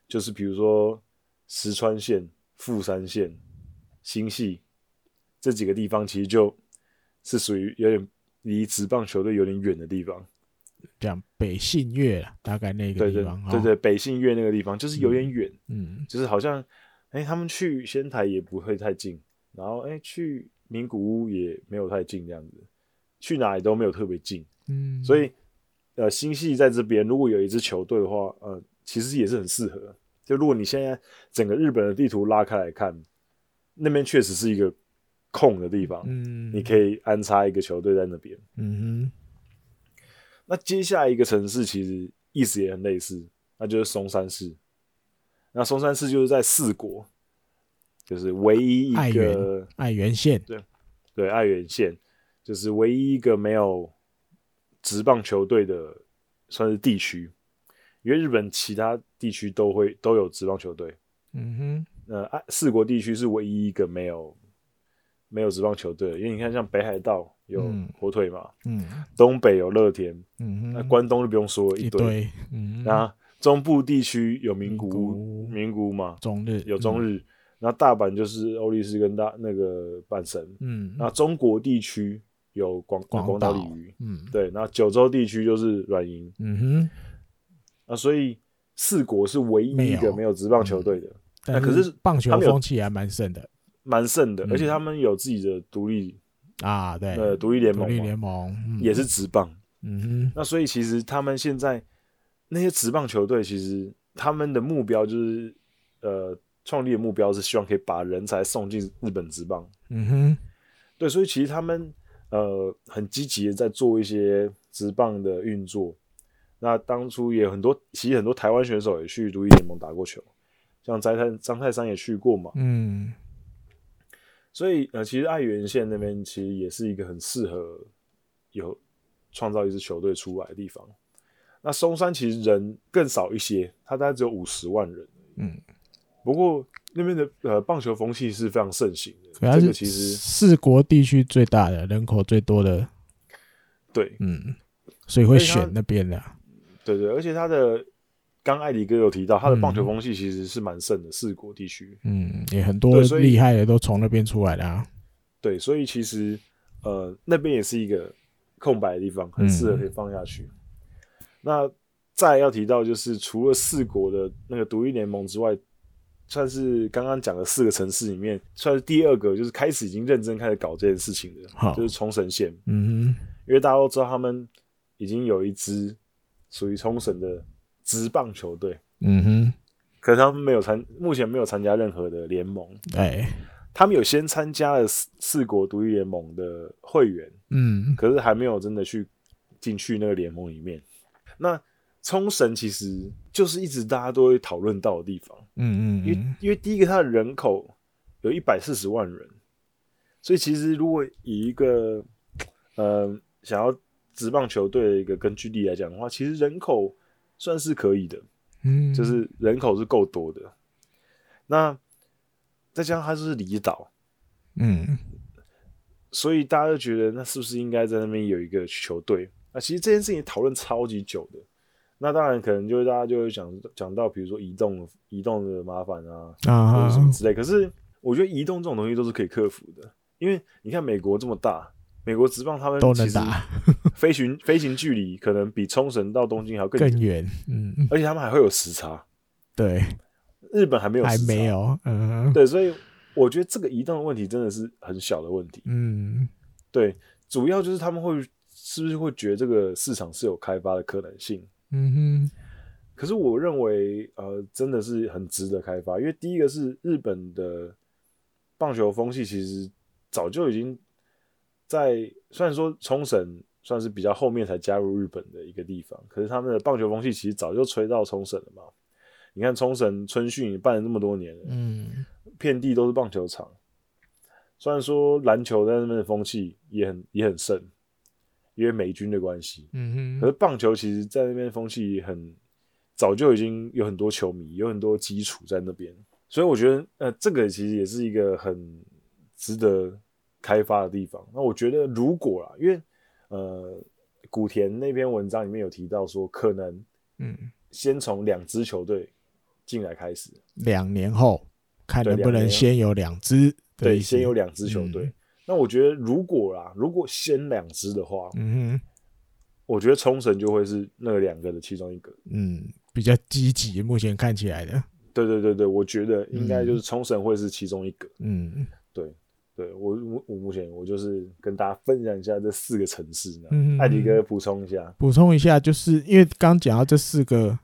Speaker 1: 就是比如说石川县、富山县、新系这几个地方，其实就是属于有点离职棒球队有点远的地方。
Speaker 2: 讲北信越大概那个地方，
Speaker 1: 对对，北信越那个地方就是有点远，
Speaker 2: 嗯，
Speaker 1: 就是好像哎、欸，他们去仙台也不会太近，然后哎、欸，去名古屋也没有太近这样子。去哪里都没有特别近，
Speaker 2: 嗯，
Speaker 1: 所以呃，新系在这边如果有一支球队的话，呃，其实也是很适合。就如果你现在整个日本的地图拉开来看，那边确实是一个空的地方，
Speaker 2: 嗯，
Speaker 1: 你可以安插一个球队在那边，
Speaker 2: 嗯哼。
Speaker 1: 那接下来一个城市其实意思也很类似，那就是松山市。那松山市就是在四国，就是唯一一个
Speaker 2: 爱媛县，
Speaker 1: 对对，爱媛县。就是唯一一个没有职棒球队的，算是地区，因为日本其他地区都会都有职棒球队。
Speaker 2: 嗯哼，
Speaker 1: 呃，四国地区是唯一一个没有没有职棒球队，因为你看，像北海道有火腿嘛，
Speaker 2: 嗯，
Speaker 1: 东北有乐天，
Speaker 2: 嗯哼，
Speaker 1: 那关东就不用说了一堆，
Speaker 2: 一堆，嗯，
Speaker 1: 那中部地区有名古屋，名古屋嘛，
Speaker 2: 中日
Speaker 1: 有中日，那大阪就是欧力士跟大那个阪神，
Speaker 2: 嗯，
Speaker 1: 那中国地区。有广广岛鲤鱼，
Speaker 2: 嗯，
Speaker 1: 对，那九州地区就是软银，
Speaker 2: 嗯哼，
Speaker 1: 那所以四国是唯一一个没有职棒球队的，那可是
Speaker 2: 棒球风气还蛮盛的，
Speaker 1: 蛮盛的，而且他们有自己的独立
Speaker 2: 啊，对，
Speaker 1: 呃，独立联盟，
Speaker 2: 独立联盟
Speaker 1: 也是职棒，
Speaker 2: 嗯哼，
Speaker 1: 那所以其实他们现在那些职棒球队，其实他们的目标就是，呃，创立的目标是希望可以把人才送进日本职棒，
Speaker 2: 嗯哼，
Speaker 1: 对，所以其实他们。呃，很积极的在做一些直棒的运作。那当初也有很多，其实很多台湾选手也去独立联盟打过球，像张泰张泰山也去过嘛。
Speaker 2: 嗯。
Speaker 1: 所以呃，其实爱媛县那边其实也是一个很适合有创造一支球队出来的地方。那松山其实人更少一些，它大概只有五十万人。
Speaker 2: 嗯。
Speaker 1: 不过那边的呃棒球风气是非常盛行的，
Speaker 2: 这个其实四国地区最大的人口最多的，
Speaker 1: 对，
Speaker 2: 嗯，所以会选那边的，
Speaker 1: 对，对对，而且他的刚艾迪哥有提到，他的棒球风气其实是蛮盛的，四国地区，
Speaker 2: 嗯，也很多厉害的都从那边出来的啊，
Speaker 1: 对，所以其实呃那边也是一个空白的地方，很适合可以放下去。嗯、那再要提到就是除了四国的那个独立联盟之外。算是刚刚讲的四个城市里面，算是第二个，就是开始已经认真开始搞这件事情的，就是冲绳县。
Speaker 2: 嗯哼，
Speaker 1: 因为大家都知道他们已经有一支属于冲绳的职棒球队。
Speaker 2: 嗯哼，
Speaker 1: 可是他们没有参，目前没有参加任何的联盟。
Speaker 2: 哎，
Speaker 1: 他们有先参加了四四国独立联盟的会员。
Speaker 2: 嗯，
Speaker 1: 可是还没有真的去进去那个联盟里面。那冲绳其实就是一直大家都会讨论到的地方，
Speaker 2: 嗯嗯，
Speaker 1: 因为因为第一个它的人口有一百四十万人，所以其实如果以一个呃想要职棒球队的一个根据地来讲的话，其实人口算是可以的，
Speaker 2: 嗯，
Speaker 1: 就是人口是够多的。那再加上它就是离岛，
Speaker 2: 嗯，
Speaker 1: 所以大家就觉得那是不是应该在那边有一个球队？那其实这件事情讨论超级久的。那当然，可能就是大家就会想讲到，比如说移动、移动的麻烦啊，
Speaker 2: 啊，
Speaker 1: 或者什么之类。可是我觉得移动这种东西都是可以克服的，因为你看美国这么大，美国职棒他们其实飞行飞行距离可能比冲绳到东京还要更
Speaker 2: 更远，嗯，
Speaker 1: 而且他们还会有时差，
Speaker 2: 对，
Speaker 1: 日本还没有，
Speaker 2: 还没有，嗯，
Speaker 1: 对，所以我觉得这个移动的问题真的是很小的问题，
Speaker 2: 嗯，
Speaker 1: 对，主要就是他们会是不是会觉得这个市场是有开发的可能性，
Speaker 2: 嗯哼，
Speaker 1: 可是我认为呃真的是很值得开发，因为第一个是日本的棒球风气其实早就已经在，虽然说冲绳。算是比较后面才加入日本的一个地方，可是他们的棒球风气其实早就吹到冲绳了嘛。你看冲绳春训也办了那么多年了，
Speaker 2: 嗯，
Speaker 1: 遍地都是棒球场。虽然说篮球在那边的风气也很也很盛，因为美军的关系，
Speaker 2: 嗯哼。
Speaker 1: 可是棒球其实在那边风气很早就已经有很多球迷，有很多基础在那边，所以我觉得呃这个其实也是一个很值得开发的地方。那我觉得如果啊，因为呃，古田那篇文章里面有提到说，可能，嗯，先从两支球队进来开始，
Speaker 2: 两年后看能不能先有两支，
Speaker 1: 对，先有两支球队。嗯。那我觉得，如果啦，如果先两支的话，
Speaker 2: 嗯哼，
Speaker 1: 我觉得冲绳就会是那两个的其中一个，
Speaker 2: 嗯，比较积极，目前看起来的，
Speaker 1: 对对对对，我觉得应该就是冲绳会是其中一个，
Speaker 2: 嗯，
Speaker 1: 对。对我我我目前我就是跟大家分享一下这四个城市呢。嗯，艾迪哥补充一下，
Speaker 2: 补充一下，就是因为刚讲到这四个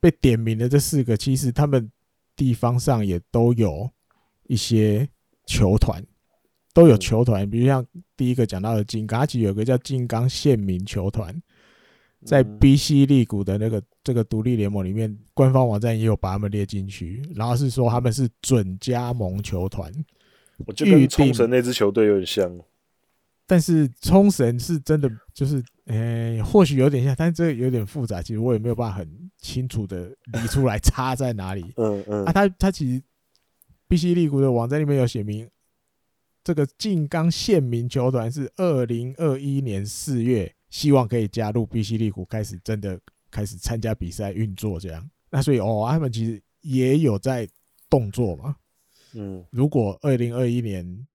Speaker 2: 被点名的这四个，其实他们地方上也都有一些球团，都有球团，比如像第一个讲到的金刚，它其实有个叫金刚县民球团，在 BC 利谷的那个这个独立联盟里面，官方网站也有把他们列进去，然后是说他们是准加盟球团。
Speaker 1: 我觉得跟冲绳那支球队有点像，
Speaker 2: 但是冲绳是真的就是，诶、欸，或许有点像，但是这个有点复杂，其实我也没有办法很清楚的理出来 [laughs] 差在哪里。
Speaker 1: 嗯嗯，
Speaker 2: 啊，他他其实 BC 利谷的网站里面有写明，这个静冈县民球团是二零二一年四月希望可以加入 BC 利谷，开始真的开始参加比赛运作这样。那所以哦，他们其实也有在动作嘛。
Speaker 1: 嗯，
Speaker 2: 如果二零二一年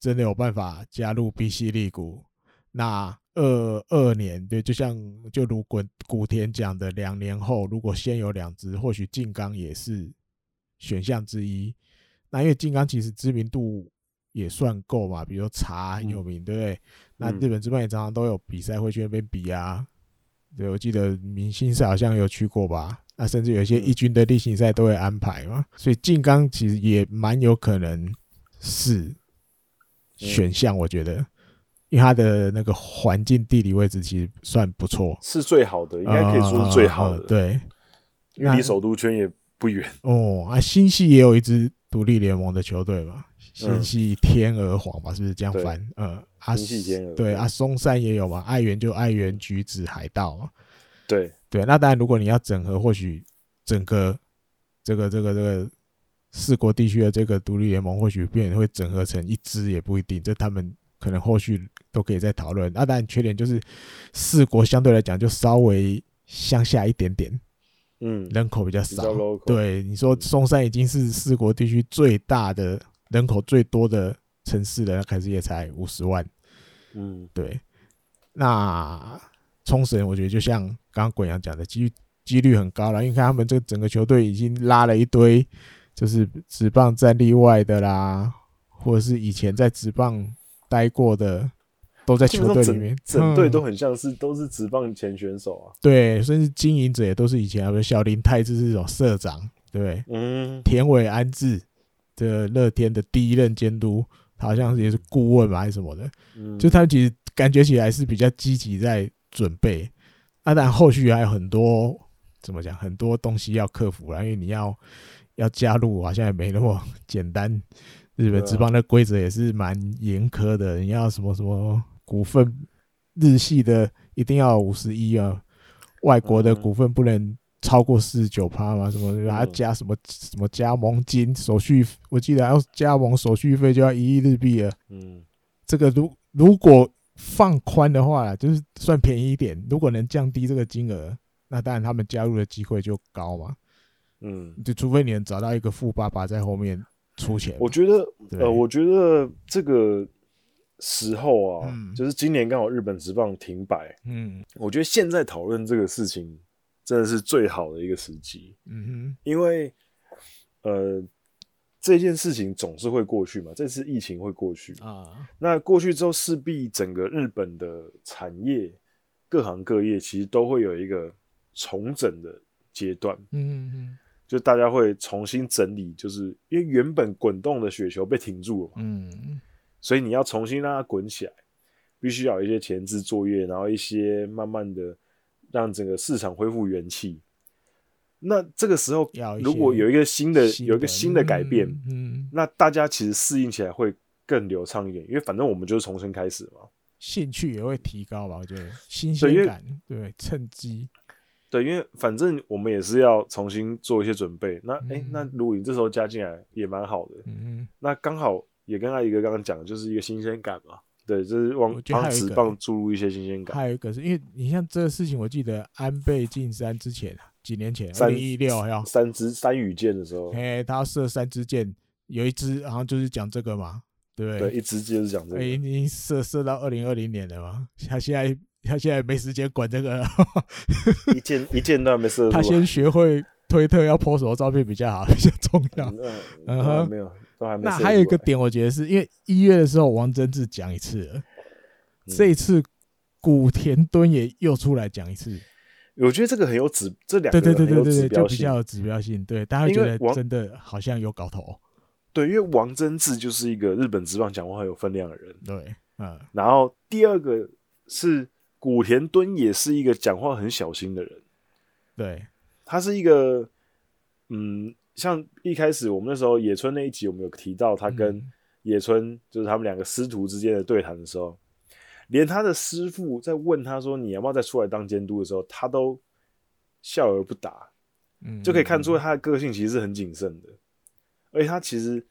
Speaker 2: 真的有办法加入 BC 利谷，那二二年对，就像就如古古田讲的，两年后如果先有两支，或许静冈也是选项之一。那因为静冈其实知名度也算够嘛，比如说茶很有名，对不对？那日本职棒也常常都有比赛会去那边比啊。对，我记得明星赛好像有去过吧。那甚至有一些一军的例行赛都会安排嘛，所以静冈其实也蛮有可能是选项，我觉得，因为它的那个环境地理位置其实算不错，
Speaker 1: 是最好的，应该可以说是最好的。
Speaker 2: 对，
Speaker 1: 因为离首都圈也不远。
Speaker 2: 哦，啊，新系也有一支独立联盟的球队嘛，新系天鹅黄吧，是不是这样翻？呃，
Speaker 1: 新潟天鹅。
Speaker 2: 对啊，松山也有嘛，爱媛就爱媛橘子海盗嘛。
Speaker 1: 对。
Speaker 2: 对，那当然，如果你要整合，或许整个这个这个这个四国地区的这个独立联盟，或许变会整合成一支，也不一定。这他们可能后续都可以再讨论。那当然，缺点就是四国相对来讲就稍微向下一点点，
Speaker 1: 嗯，
Speaker 2: 人口比较少。对，你说松山已经是四国地区最大的人口最多的城市了，开始也才五十万。
Speaker 1: 嗯，
Speaker 2: 对，那。冲绳，我觉得就像刚刚滚阳讲的，几几率很高了，因为看他们这个整个球队已经拉了一堆，就是职棒战例外的啦，或者是以前在职棒待过的，都在球队里面，
Speaker 1: 整队都很像是都是职棒前选手啊。
Speaker 2: 对，甚至经营者也都是以前，比如小林泰治是这种社长，对，
Speaker 1: 嗯，
Speaker 2: 田尾安治的乐天的第一任监督，好像也是顾问吧，还是什么的，嗯，就他们其实感觉起来是比较积极在。准备，啊，但后续还有很多怎么讲，很多东西要克服啦，因为你要要加入，好像也没那么简单。日本职棒的规则也是蛮严苛的，你要什么什么股份，日系的一定要五十一啊，外国的股份不能超过四十九趴嘛，什么还要加什么什么加盟金手续，我记得还要加盟手续费就要一亿日币了。
Speaker 1: 嗯，
Speaker 2: 这个如如果。放宽的话，就是算便宜一点。如果能降低这个金额，那当然他们加入的机会就高嘛。
Speaker 1: 嗯，
Speaker 2: 就除非你能找到一个富爸爸在后面出钱。
Speaker 1: 我觉得，呃，我觉得这个时候啊，嗯、就是今年刚好日本职棒停摆。
Speaker 2: 嗯，
Speaker 1: 我觉得现在讨论这个事情真的是最好的一个时机。
Speaker 2: 嗯哼，
Speaker 1: 因为呃，这件事情总是会过去嘛，这次疫情会过去
Speaker 2: 啊。
Speaker 1: 那过去之后，势必整个日本的产业，各行各业其实都会有一个重整的阶段。
Speaker 2: 嗯嗯，
Speaker 1: 就大家会重新整理，就是因为原本滚动的雪球被停住了嘛。
Speaker 2: 嗯，
Speaker 1: 所以你要重新让它滚起来，必须要有一些前置作业，然后一些慢慢的让整个市场恢复元气。那这个时候，如果有一个新的，有一个新的改变，
Speaker 2: 嗯，嗯，
Speaker 1: 那大家其实适应起来会更流畅一点，因为反正我们就是重新开始嘛，
Speaker 2: 兴趣也会提高吧？我觉得新鲜感，对，趁机，
Speaker 1: 对，因为反正我们也是要重新做一些准备。那哎、嗯，那如果你这时候加进来也蛮好的，
Speaker 2: 嗯，
Speaker 1: 那刚好也跟阿姨哥刚刚讲的就是一个新鲜感嘛，对，就是往帮职棒注入一些新鲜感。
Speaker 2: 还有一个是因为你像这个事情，我记得安倍晋三之前几年前，二零一六要
Speaker 1: 三支三羽箭的时候，
Speaker 2: 嘿，他射三支箭，有一支好像就是讲这个嘛，对不对？
Speaker 1: 对，一支就是讲这个。
Speaker 2: 已经射射到二零二零年了嘛，他现在他现在没时间管这个了，[laughs]
Speaker 1: 一箭一箭都还没射。
Speaker 2: 他先学会推特要 po 什么照片比较好，比较重要。
Speaker 1: 嗯哼，没有，都还没。
Speaker 2: 那还有一个点，我觉得是因为一月的时候王贞治讲一次了，嗯，这一次古田敦也又出来讲一次。
Speaker 1: 我觉得这个很有指，这两对对对对对，就
Speaker 2: 比较有指标性。对，大家觉得真的好像有搞头。
Speaker 1: 对，因为王贞治就是一个日本职棒讲话很有分量的人。
Speaker 2: 对，嗯。
Speaker 1: 然后第二个是古田敦，也是一个讲话很小心的人。
Speaker 2: 对，
Speaker 1: 他是一个，嗯，像一开始我们那时候野村那一集，我们有提到他跟野村就是他们两个师徒之间的对谈的时候。连他的师傅在问他说：“你要不要再出来当监督的时候，他都笑而不答。”嗯，就可以看出他的个性其实是很谨慎的。而且他其实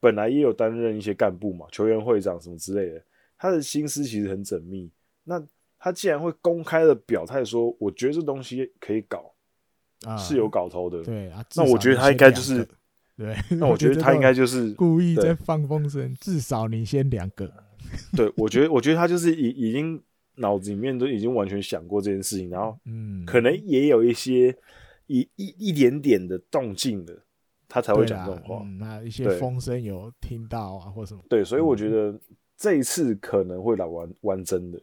Speaker 1: 本来也有担任一些干部嘛，球员会长什么之类的。他的心思其实很缜密。那他既然会公开的表态说：“我觉得这东西可以搞，啊、是有搞头的。”
Speaker 2: 对啊，[laughs]
Speaker 1: 那我觉得他应该就是
Speaker 2: 对。
Speaker 1: 那我觉得他应该就是
Speaker 2: 故意在放风声，至少你先两个。
Speaker 1: 对，我觉得，我觉得他就是已已经脑子里面都已经完全想过这件事情，然后，嗯，可能也有一些一一一点点的动静的，他才会讲这种话。
Speaker 2: 嗯、那一些风声有听到啊，或什么？
Speaker 1: 对，所以我觉得这一次可能会来玩玩真的，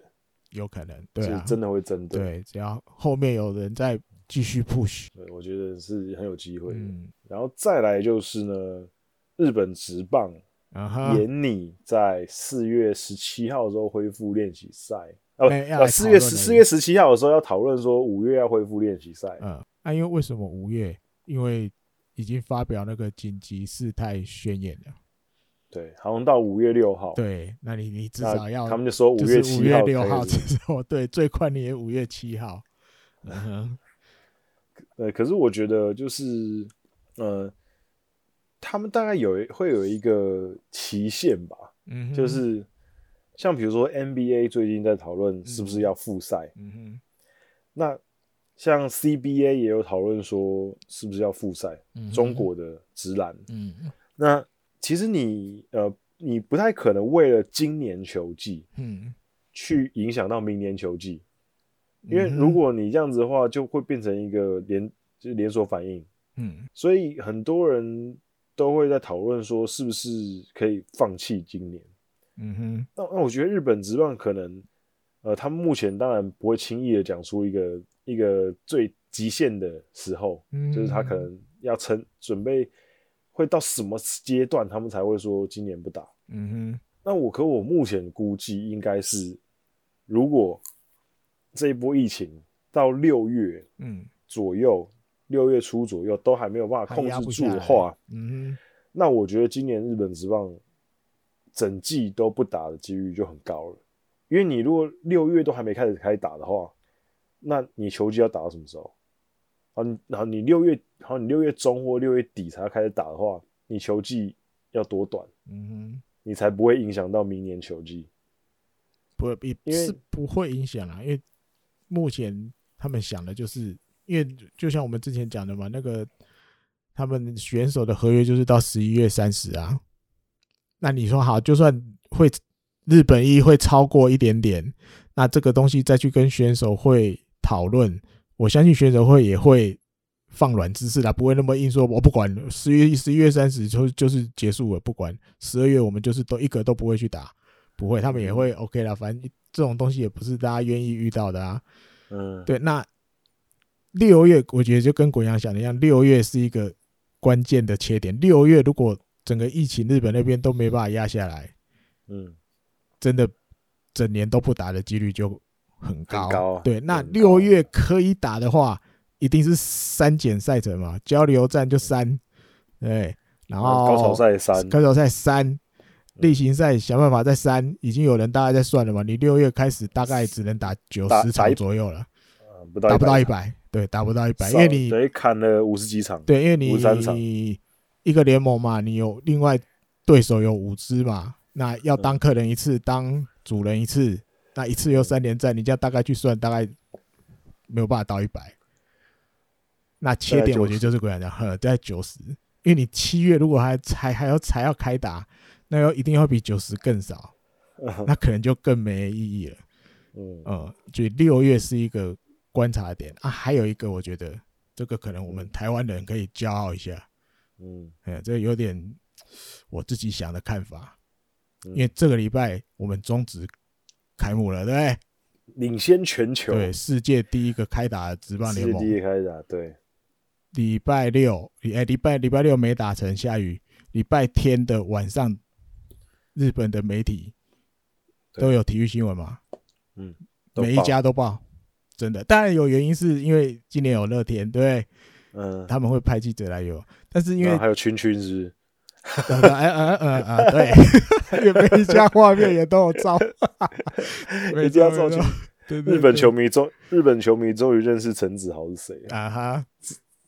Speaker 2: 有可能，对啊，
Speaker 1: 真的会真的。
Speaker 2: 对，只要后面有人在继续 push，
Speaker 1: 对，我觉得是很有机会的。嗯，然后再来就是呢，日本直棒。延拟在四月十七号的时候恢复练习赛，呃，四月十四月十七号的时候要讨论说五月要恢复练习赛。
Speaker 2: 嗯，因为为什么五月？因为已经发表那个紧急事态宣言了。
Speaker 1: 对，好像到五月六号。
Speaker 2: 对，那你你至少要，
Speaker 1: 他们就说五月七号、
Speaker 2: 六号之后，对，最快你也五月七号。嗯哼，
Speaker 1: 呃，可是我觉得就是，呃。他们大概有会有一个期限吧，嗯，就是像比如说 NBA 最近在讨论是不是要复赛，嗯哼，那像 CBA 也有讨论说是不是要复赛，嗯，中国的直男，嗯，那其实你呃你不太可能为了今年球季，嗯，去影响到明年球季，因为如果你这样子的话，就会变成一个连就是连锁反应，嗯，所以很多人。都会在讨论说，是不是可以放弃今年？嗯哼，那那我觉得日本职棒可能，呃，他们目前当然不会轻易的讲出一个一个最极限的时候，嗯，就是他可能要撑准备会到什么阶段，他们才会说今年不打。嗯哼，那我可我目前估计应该是，如果这一波疫情到六月嗯左右。六月初左右都还没有办法控制住的话，嗯，那我觉得今年日本职棒整季都不打的几率就很高了。因为你如果六月都还没开始开始打的话，那你球季要打到什么时候？啊，然后你六月，然后你六月中或六月底才要开始打的话，你球季要多短？嗯哼，你才不会影响到明年球季？
Speaker 2: 不，也是不会影响啊，因为目前他们想的就是。因为就像我们之前讲的嘛，那个他们选手的合约就是到十一月三十啊。那你说好，就算会日本一会超过一点点，那这个东西再去跟选手会讨论，我相信选手会也会放软姿势啦，不会那么硬说，我不管十月十一月三十就就是结束了，不管十二月我们就是都一个都不会去打，不会，他们也会 OK 啦，反正这种东西也不是大家愿意遇到的啊。嗯，对，那六月我觉得就跟国阳想的一样，六月是一个关键的切点。六月如果整个疫情日本那边都没办法压下来，嗯，真的整年都不打的几率就很高。很高啊，对，那六月可以打的话，一定是三减赛程嘛，交流战就三，对，然后
Speaker 1: 高潮赛三，
Speaker 2: 高潮赛三，例行赛想办法再三，已经有人大概在算了嘛，你六月开始大概只能打九十场左右了。打不到一百，对，打不到一百，因为你
Speaker 1: 等砍了五十几场，
Speaker 2: 对，因为你一个联盟嘛，你有另外对手有五支嘛，那要当客人一次，当主人一次，那一次又三连战，你这样大概去算，大概没有办法到一百。那切点我觉得就是这样讲，呵，在九十，因为你七月如果还才还要才要开打，那要一定会比九十更少，[laughs] 那可能就更没意义了。嗯，所以六月是一个。观察点啊，还有一个，我觉得这个可能我们台湾人可以骄傲一下，嗯，哎，这有点我自己想的看法，因为这个礼拜我们中职开幕了，对不
Speaker 1: 对？领先全球，
Speaker 2: 对，世界第一个开打的职棒联盟，
Speaker 1: 第一个开打，对。
Speaker 2: 礼拜六，哎，礼拜礼拜六没打成，下雨。礼拜天的晚上，日本的媒体都有体育新闻嘛？嗯，每一家都报。真的，当然有原因，是因为今年有乐天，对，嗯，他们会派记者来有，但是因为
Speaker 1: 还有群群是，
Speaker 2: 嗯嗯嗯嗯，对，[laughs] 每一家画面也都有照，[laughs]
Speaker 1: 每家照去，日本球迷终，日本球迷终于认识陈子豪是谁啊哈，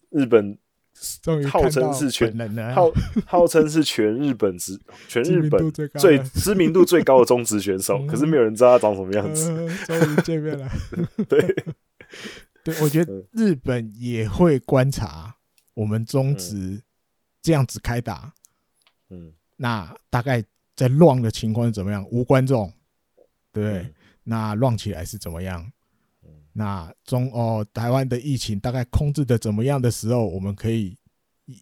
Speaker 1: 日本。号称是全号号称是全日本职全日本最知名度最高的中职选手，可是没有人知道他长什么样子。
Speaker 2: 终于见面了，[laughs] 对 [laughs] 对，我觉得日本也会观察我们中职这样子开打，嗯，那大概在乱的情况是怎么样？无观众，对，那乱起来是怎么样？那中哦，台湾的疫情大概控制的怎么样的时候，我们可以，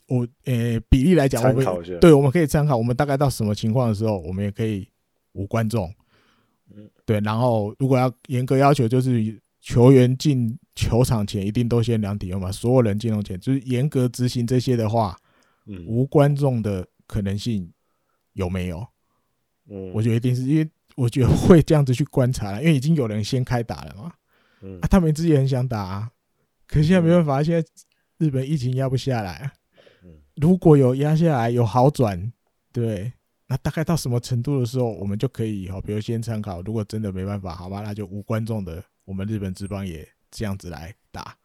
Speaker 2: 我呃、欸、比例来讲，我们对，我们可以参考，我们大概到什么情况的时候，我们也可以无观众，对，然后如果要严格要求，就是球员进球场前一定都先量体温嘛，所有人进入前就是严格执行这些的话，无观众的可能性有没有？嗯，我觉得一定是因为我觉得会这样子去观察了，因为已经有人先开打了嘛。嗯、啊，他们自己也很想打，啊，可是现在没办法，现在日本疫情压不下来。如果有压下来，有好转，对，那大概到什么程度的时候，我们就可以哈，比如先参考。如果真的没办法，好吧，那就无观众的，我们日本职棒也这样子来打。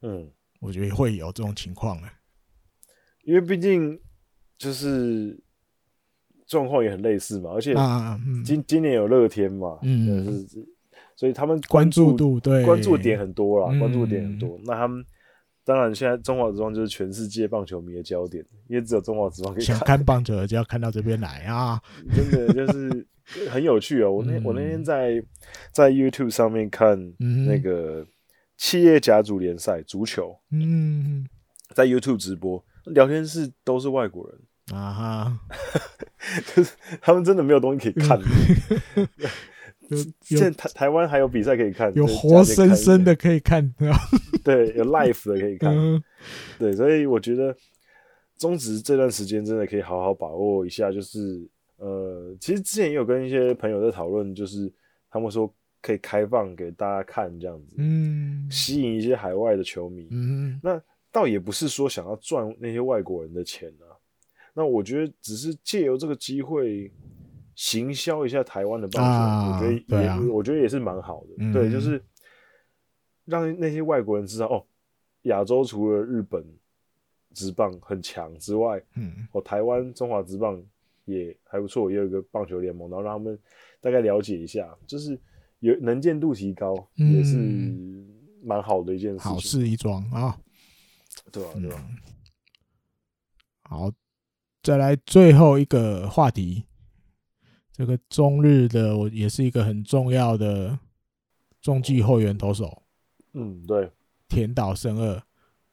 Speaker 2: 嗯，我觉得会有这种情况啊，
Speaker 1: 因为毕竟就是状况也很类似嘛，而且今今年有乐天嘛，嗯。所以他们关注，度对关注点很多啦，嗯、关注点很多。那他们当然现在中华职棒就是全世界棒球迷的焦点，因为只有中华职棒可以看。
Speaker 2: 想看棒球的就要看到这边来啊！
Speaker 1: 真的就是很有趣哦、喔。我那 [laughs] 我那天在在 YouTube 上面看那个企业甲组联赛足球，嗯，在 YouTube 直播，聊天室都是外国人啊哈，[laughs] 就是他们真的没有东西可以看。[laughs] 现在台台湾还有比赛可以看，
Speaker 2: 有活生生的可以看，
Speaker 1: 对，有 life 的可以看，对，所以我觉得中职这段时间真的可以好好把握一下。就是呃，其实之前也有跟一些朋友在讨论，就是他们说可以开放给大家看这样子，嗯，吸引一些海外的球迷，嗯，那倒也不是说想要赚那些外国人的钱啊，那我觉得只是借由这个机会。行销一下台湾的棒球，啊、我觉得也，啊、我觉得也是蛮好的。嗯、对，就是让那些外国人知道，哦，亚洲除了日本职棒很强之外，嗯，哦，台湾中华职棒也还不错，也有一个棒球联盟，然后让他们大概了解一下，就是有能见度提高，也是蛮好的一件事情，
Speaker 2: 好事一桩啊。
Speaker 1: 对啊，对啊。
Speaker 2: 好，再来最后一个话题。这个中日的我也是一个很重要的中继后援投手，
Speaker 1: 嗯，对，
Speaker 2: 田岛胜二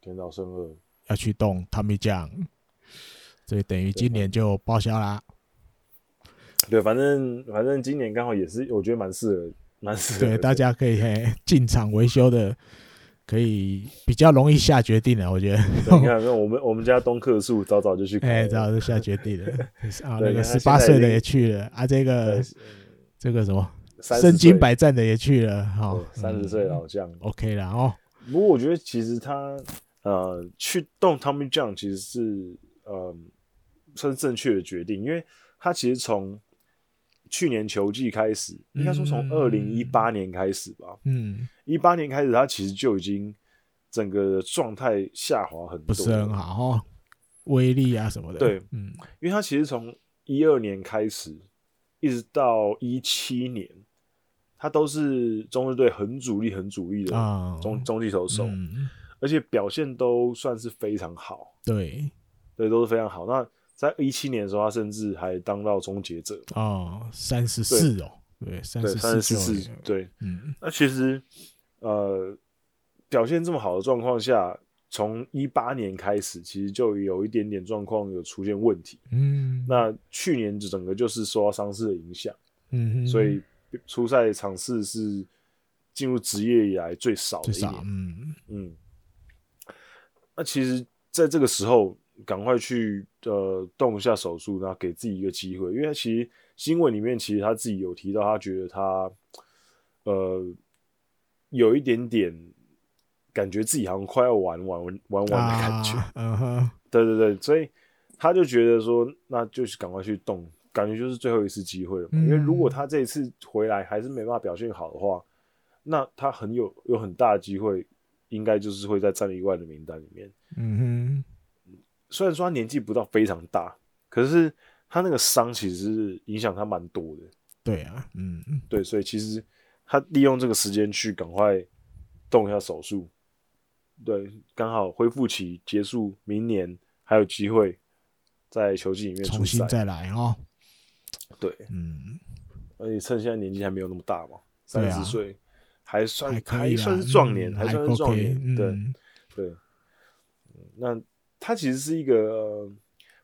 Speaker 1: 田岛胜二
Speaker 2: 要去动 Tommy John，所以等于今年就报销啦。
Speaker 1: 对，反正反正今年刚好也是，我觉得蛮适合，蛮适合。
Speaker 2: 对，大家可以进场维修的，可以比较容易下决定了。我觉得，
Speaker 1: 你看，那我们我们家东克树早早就去，
Speaker 2: 哎，早早就下决定了。啊，[laughs] 那个十八岁的也去了啊，这个这个什么身经百战的也去了，哈，
Speaker 1: 三十岁老将
Speaker 2: ，OK 了哦。
Speaker 1: 不过我觉得其实他呃去动 Tommy John 其实是呃算是正确的决定，因为他其实从去年球季开始，应该说从二零一八年开始吧。嗯，一八年开始，他其实就已经整个状态下滑很多，
Speaker 2: 不是很好哦，威力啊什么的。
Speaker 1: 对，嗯，因为他其实从一二年开始，一直到一七年，他都是中日队很主力、很主力的中中继投手，而且表现都算是非常好。
Speaker 2: 对，
Speaker 1: 对，都是非常好。那在一七年的时候，他甚至还当到终结者。
Speaker 2: 哦，三十四哦，对，三十四，
Speaker 1: 对，嗯，那其实呃，表现这么好的状况下，从一八年开始，其实就有一点点状况有出现问题，嗯，那去年整个就是受到伤势的影响，嗯，所以初赛场次是进入职业以来最少的一年，嗯。嗯，那其实在这个时候。赶快去呃动一下手术，然后给自己一个机会，因为其实新闻里面其实他自己有提到，他觉得他呃有一点点感觉自己好像快要玩玩玩玩的感觉，[laughs] 嗯哼、啊，对对对，所以他就觉得说，那就是赶快去动，感觉就是最后一次机会了因为如果他这一次回来还是没办法表现好的话，那他很有有很大的机会，应该就是会在战力外的名单里面，嗯哼。虽然说他年纪不到非常大，可是他那个伤其实是影响他蛮多的。
Speaker 2: 对啊，嗯，
Speaker 1: 对，所以其实他利用这个时间去赶快动一下手术，对，刚好恢复期结束，明年还有机会在球季里面
Speaker 2: 重新再来哦。
Speaker 1: 对，嗯，而且趁现在年纪还没有那么大嘛，三十岁还算还，还算是壮年，还算是壮年，对对，那。他其实是一个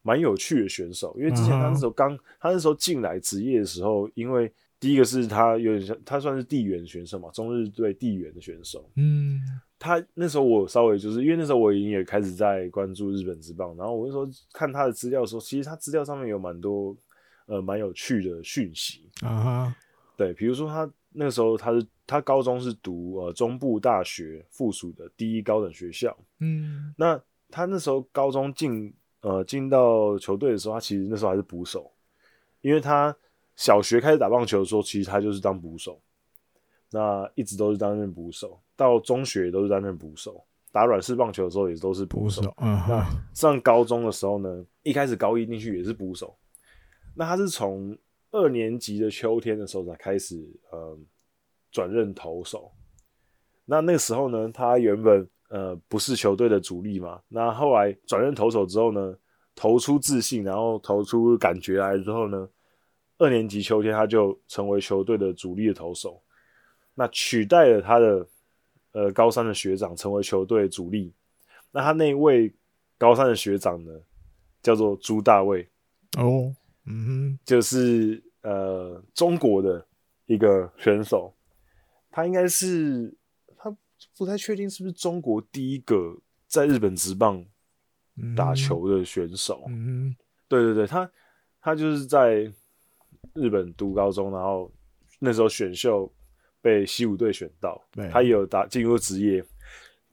Speaker 1: 蛮有趣的选手，因为之前他那时候刚，他那时候进来职业的时候，因为第一个是他有点像，他算是地缘选手嘛，中日队地缘的选手。嗯，他那时候我稍微就是因为那时候我已经也开始在关注日本职棒，然后我那时候看他的资料的时候，其实他资料上面有蛮多呃蛮有趣的讯息啊。对，比如说他那个时候他是他高中是读呃中部大学附属的第一高等学校。嗯，那。他那时候高中进呃进到球队的时候，他其实那时候还是捕手，因为他小学开始打棒球的时候，其实他就是当捕手，那一直都是担任捕手，到中学也都是担任捕手，打软式棒球的时候也都是捕手。嗯，那上高中的时候呢，一开始高一进去也是捕手，那他是从二年级的秋天的时候才开始呃转任投手，那那个时候呢，他原本。呃，不是球队的主力嘛？那后来转任投手之后呢，投出自信，然后投出感觉来之后呢，二年级秋天他就成为球队的主力的投手，那取代了他的呃高三的学长，成为球队主力。那他那位高三的学长呢，叫做朱大卫哦，嗯哼，就是呃中国的一个选手，他应该是。不太确定是不是中国第一个在日本职棒打球的选手。嗯，对对对，他他就是在日本读高中，然后那时候选秀被西武队选到，他也有打进入职业，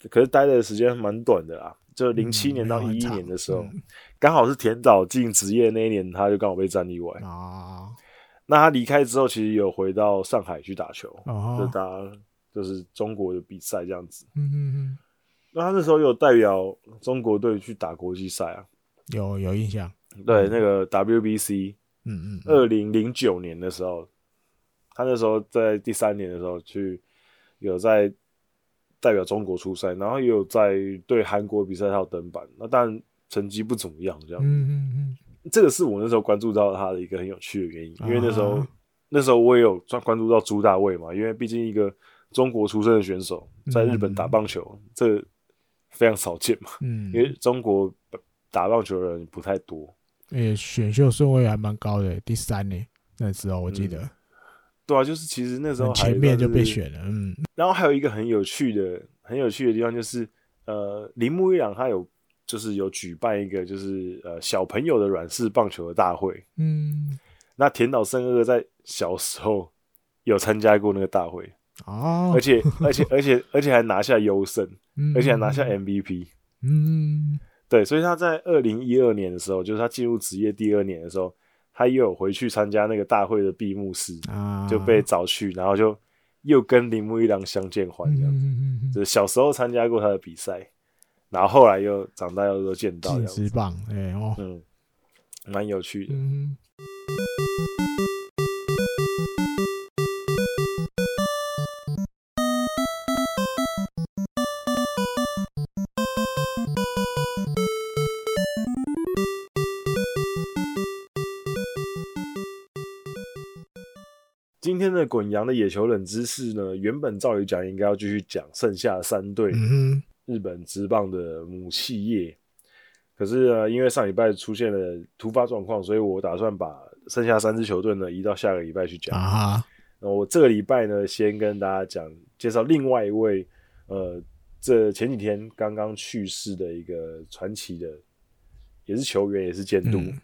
Speaker 1: 可是待的时间蛮短的啦，就零七年到一一年的时候，[laughs] 刚好是田岛进职业那一年，他就刚好被战例外啊。那他离开之后，其实有回到上海去打球，就打。就是中国的比赛这样子，嗯嗯嗯。那他那时候有代表中国队去打国际赛啊？
Speaker 2: 有有印象。
Speaker 1: 对，那个 WBC，嗯嗯，二零零九年的时候，他那时候在第三年的时候去有在代表中国出赛，然后也有在对韩国比赛他有登板，那当然成绩不怎么样，这样。嗯嗯嗯。这个是我那时候关注到他的一个很有趣的原因，因为那时候那时候我也有关关注到朱大卫嘛，因为毕竟一个。中国出身的选手在日本打棒球，嗯、这非常少见嘛，
Speaker 2: 嗯，
Speaker 1: 因为中国打棒球的人不太多。
Speaker 2: 诶、欸，选秀顺位还蛮高的，第三呢，那时候我记得。
Speaker 1: 嗯、对啊，就是其实那时候
Speaker 2: 前面就被选了，嗯。
Speaker 1: 然后还有一个很有趣的、很有趣的地方就是，呃，铃木一朗他有就是有举办一个就是呃小朋友的软式棒球的大会，
Speaker 2: 嗯。
Speaker 1: 那田岛胜二在小时候有参加过那个大会
Speaker 2: 哦，
Speaker 1: 而且而且 [laughs] 而且而且还拿下优胜，
Speaker 2: 嗯、
Speaker 1: 而且还拿下 MVP，
Speaker 2: 嗯，
Speaker 1: 对，所以他在二零一二年的时候，就是他进入职业第二年的时候，他又有回去参加那个大会的闭幕式，
Speaker 2: 啊，
Speaker 1: 就被找去，然后就又跟铃木一郎相见欢这样子，
Speaker 2: 嗯、
Speaker 1: 就是小时候参加过他的比赛，然后后来又长大又都见到，
Speaker 2: 棒，哎、欸、哦，
Speaker 1: 嗯，蛮有趣的。今天的滚羊的野球冷知识呢，原本照理讲应该要继续讲剩下三队日本职棒的母企业，可是呢，因为上礼拜出现了突发状况，所以我打算把剩下三支球队呢移到下个礼拜去讲。
Speaker 2: 啊，
Speaker 1: 那我这个礼拜呢，先跟大家讲介绍另外一位，呃，这前几天刚刚去世的一个传奇的，也是球员，也是监督，
Speaker 2: 嗯、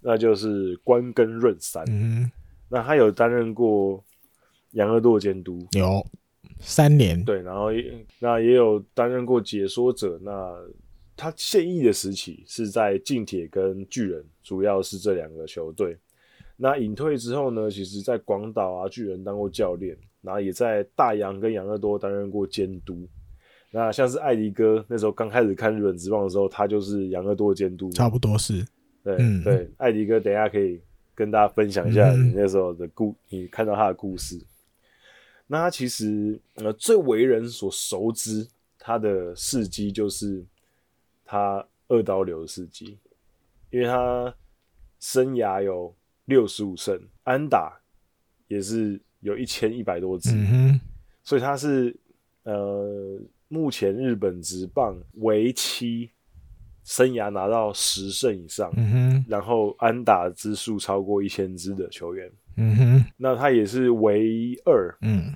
Speaker 1: 那就是关根润三。
Speaker 2: 嗯
Speaker 1: 那他有担任过养乐多监督，
Speaker 2: 有三年，
Speaker 1: 对，然后也那也有担任过解说者。那他现役的时期是在近铁跟巨人，主要是这两个球队。那隐退之后呢，其实在广岛啊、巨人当过教练，然后也在大洋跟养乐多担任过监督。那像是艾迪哥那时候刚开始看日本职棒的时候，他就是养乐多监督，
Speaker 2: 差不多是。
Speaker 1: 对、
Speaker 2: 嗯、
Speaker 1: 对，艾迪哥等一下可以。跟大家分享一下你那时候的故，嗯、你看到他的故事。那他其实呃最为人所熟知，他的事迹就是他二刀流的事迹，因为他生涯有六十五胜，安打也是有一千一百多支，
Speaker 2: 嗯，
Speaker 1: 所以他是呃目前日本职棒为期。生涯拿到十胜以上，
Speaker 2: 嗯，
Speaker 1: 然后安打支数超过一千支的球员，
Speaker 2: 嗯哼，
Speaker 1: 那他也是唯二，
Speaker 2: 嗯，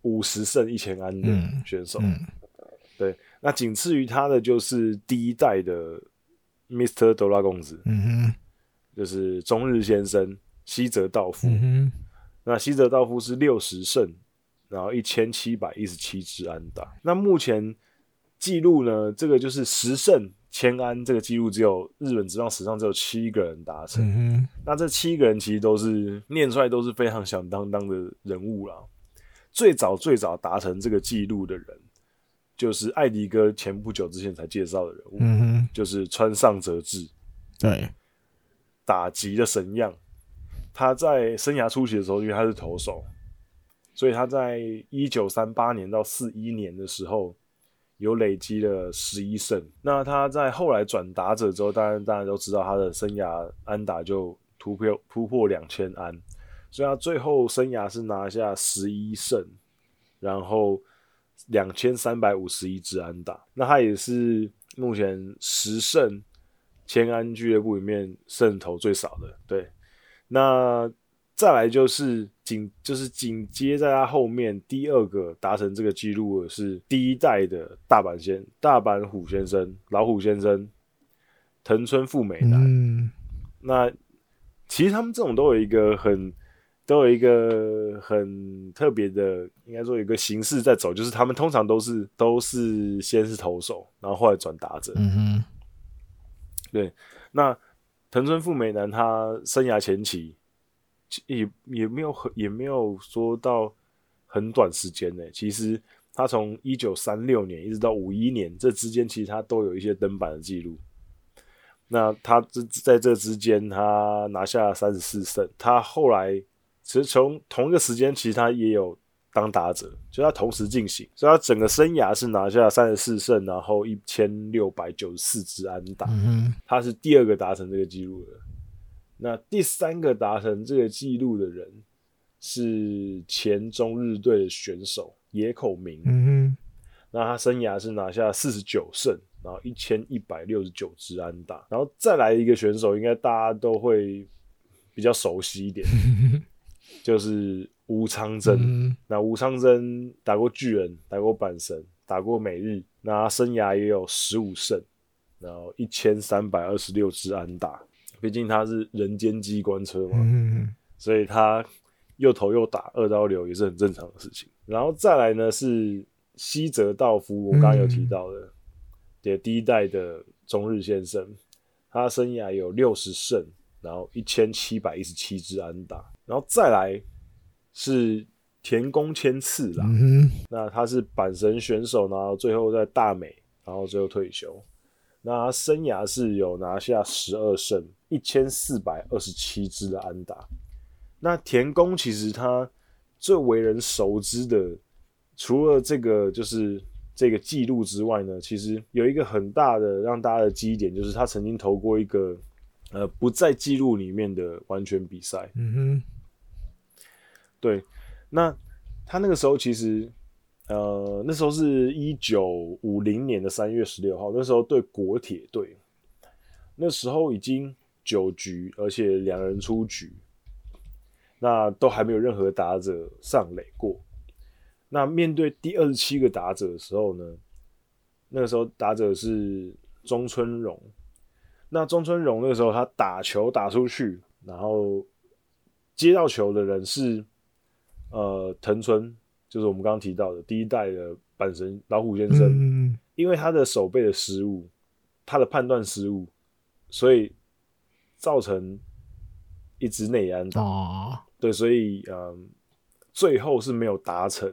Speaker 1: 五十胜一千安的选手，
Speaker 2: 嗯，
Speaker 1: 对，那仅次于他的就是第一代的 Mr. 德拉公子，
Speaker 2: 嗯哼，
Speaker 1: 就是中日先生西泽道夫，
Speaker 2: 嗯，
Speaker 1: 那西泽道夫是六十胜，然后一千七百一十七支安打，那目前记录呢，这个就是十胜。千安这个记录只有日本职棒史上只有七个人达成，
Speaker 2: 嗯，
Speaker 1: 那这七个人其实都是念出来都是非常响当当的人物啦。最早最早达成这个记录的人，就是艾迪哥前不久之前才介绍的人物，
Speaker 2: 嗯，
Speaker 1: 就是川上哲治，
Speaker 2: 对，
Speaker 1: 打击的神样。他在生涯初期的时候，因为他是投手，所以他在一九三八年到四一年的时候。有累积了十一胜，那他在后来转打者之后，当然大家都知道他的生涯安打就突破突破两千安，所以他最后生涯是拿下十一胜，然后两千三百五十一支安打，那他也是目前十胜千安俱乐部里面胜投最少的，对，那。再来就是紧，就是紧接在他后面第二个达成这个记录的是第一代的大阪先大阪虎先生老虎先生藤村富美男。
Speaker 2: 嗯，
Speaker 1: 那其实他们这种都有一个很都有一个很特别的，应该说有一个形式在走，就是他们通常都是都是先是投手，然后后来转打者。
Speaker 2: 嗯哼，
Speaker 1: 对。那藤村富美男他生涯前期。也也没有很也没有说到很短时间呢。其实他从一九三六年一直到五一年这之间，其实他都有一些登板的记录。那他这在这之间，他拿下三十四胜。他后来其实从同一个时间，其实他也有当打者，就他同时进行，所以他整个生涯是拿下三十四胜，然后一千六百九十四支安打。他是第二个达成这个记录的。那第三个达成这个记录的人是前中日队的选手野口明。
Speaker 2: 嗯哼，
Speaker 1: 那他生涯是拿下四十九胜，然后一千一百六十九支安打，然后再来一个选手，应该大家都会比较熟悉一点，就是吴昌真。嗯、那吴昌真打过巨人，打过阪神，打过美日，那他生涯也有十五胜，然后一千三百二十六支安打。毕竟他是人间机关车嘛，嗯、所以他又投又打二刀流也是很正常的事情。然后再来呢是。西泽道夫，我刚刚有提到的，也、嗯、第一代的中日先生，他生涯有六十胜，然后一千七百一十七支安打，然后再来是田宫千次郎，嗯、那他是阪神选手，然后最后在大美，然后最后退休，那生涯是有拿下十二胜，一千四百二十七支的安打，那田宫其实他最为人熟知的。除了这个就是这个记录之外呢，其实有一个很大的让大家的记忆点，就是他曾经投过一个呃不在记录里面的完全比赛。嗯哼，对，那他那个时候其实呃那时候是一九五零年的三月十六号，那时候对国铁队，那时候已经九局，而且两人出局，那都还没有任何打者上垒过。那面对第二十七个打者的时候呢，那个时候打者是中村荣。那中村荣那个时候他打球打出去，然后接到球的人是呃藤村，就是我们刚刚提到的第一代的阪神老虎先生。嗯、因为他的手背的失误，他的判断失误，所以造成一支内安打。哦、对，所以嗯、呃，最后是没有达成。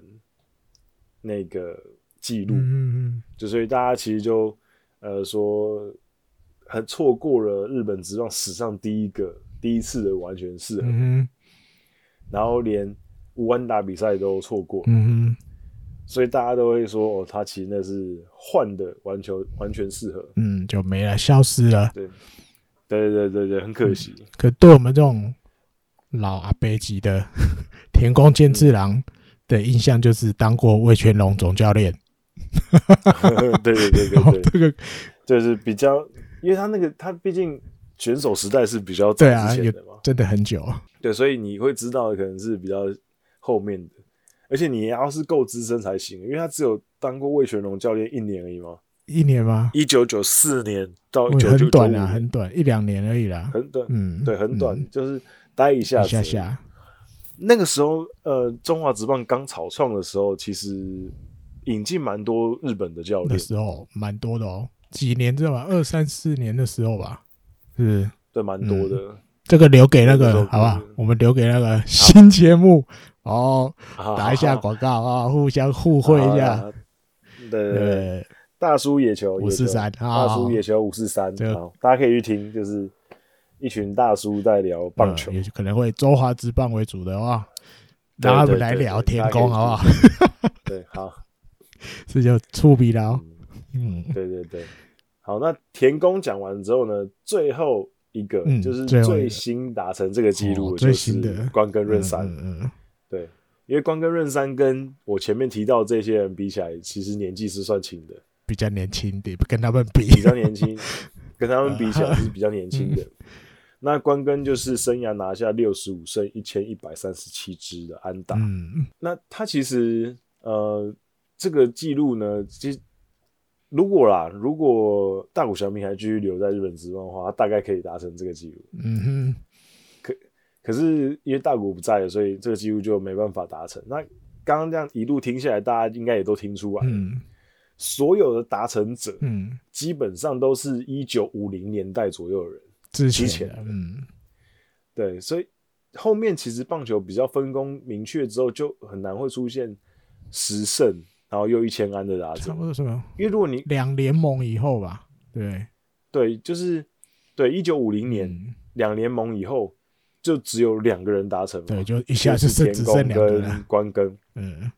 Speaker 1: 那个记录，嗯、就所以大家其实就呃说，还错过了日本职棒史上第一个第一次的完全适合，嗯、然后连无安打比赛都错过，嗯哼、所以大家都会说哦，他其实那是换的完全完全适合，嗯，
Speaker 2: 就没了，消失了，
Speaker 1: 对，对对对对，很可惜。嗯、
Speaker 2: 可对我们这种老阿伯级的 [laughs] 田宫健次郎。嗯的印象就是当过魏全龙总教练，
Speaker 1: 对对对对对，[laughs] 这个就是比较，因为他那个他毕竟选手时代是比较早之前的嘛，
Speaker 2: 真的很久，
Speaker 1: 对，所以你会知道的可能是比较后面的，而且你要是够资深才行，因为他只有当过魏全龙教练一年而已嘛，
Speaker 2: 一年吗？
Speaker 1: 一九九四年到九九
Speaker 2: 很短啊，很短，一两年而已啦，
Speaker 1: 很短，嗯，对，很短，就是待一下，
Speaker 2: 一下下。
Speaker 1: 那个时候，呃，中华职棒刚草创的时候，其实引进蛮多日本的教练。
Speaker 2: 那时候蛮多的哦，几年知道吧，二三四年的时候吧，是，
Speaker 1: 对，蛮多的、
Speaker 2: 嗯。这个留给那个，好吧，我们留给那个新节目哦，打一下广告啊，互相互惠一下。
Speaker 1: 对对对，大叔野球五四三，大叔野球五四三，好，大家可以去听，就是。一群大叔在聊棒球，嗯、也
Speaker 2: 可能会中华之棒为主的话，让他们来聊天宫，好不好？
Speaker 1: 对，好，[laughs]
Speaker 2: 这就触笔了。嗯，
Speaker 1: 对对对，好，那田宫讲完之后呢，最后一个就是最新达成这个记录最新的关根润三。嗯对，因为关根润三跟我前面提到这些人比起来，其实年纪是算轻的，
Speaker 2: 比较年轻的，跟他们比
Speaker 1: 比较年轻，[laughs] 跟他们比起来是比较年轻的。[laughs] 那关根就是生涯拿下六十五胜一千一百三十七支的安打。嗯，那他其实呃这个记录呢，其实如果啦，如果大谷翔平还继续留在日本职棒的话，他大概可以达成这个记录。嗯哼。可可是因为大谷不在了，所以这个记录就没办法达成。那刚刚这样一路听下来，大家应该也都听出来，嗯，所有的达成者，嗯，基本上都是一九五零年代左右的人。之前，嗯，对，所以后面其实棒球比较分工明确之后，就很难会出现十胜然后又一千安的打者。差不多什么？因为如果你
Speaker 2: 两联盟以后吧，对，
Speaker 1: 对，就是对一九五零年两联盟以后，就只有两个人达成，
Speaker 2: 对，就一下子是田宫跟
Speaker 1: 关根，嗯，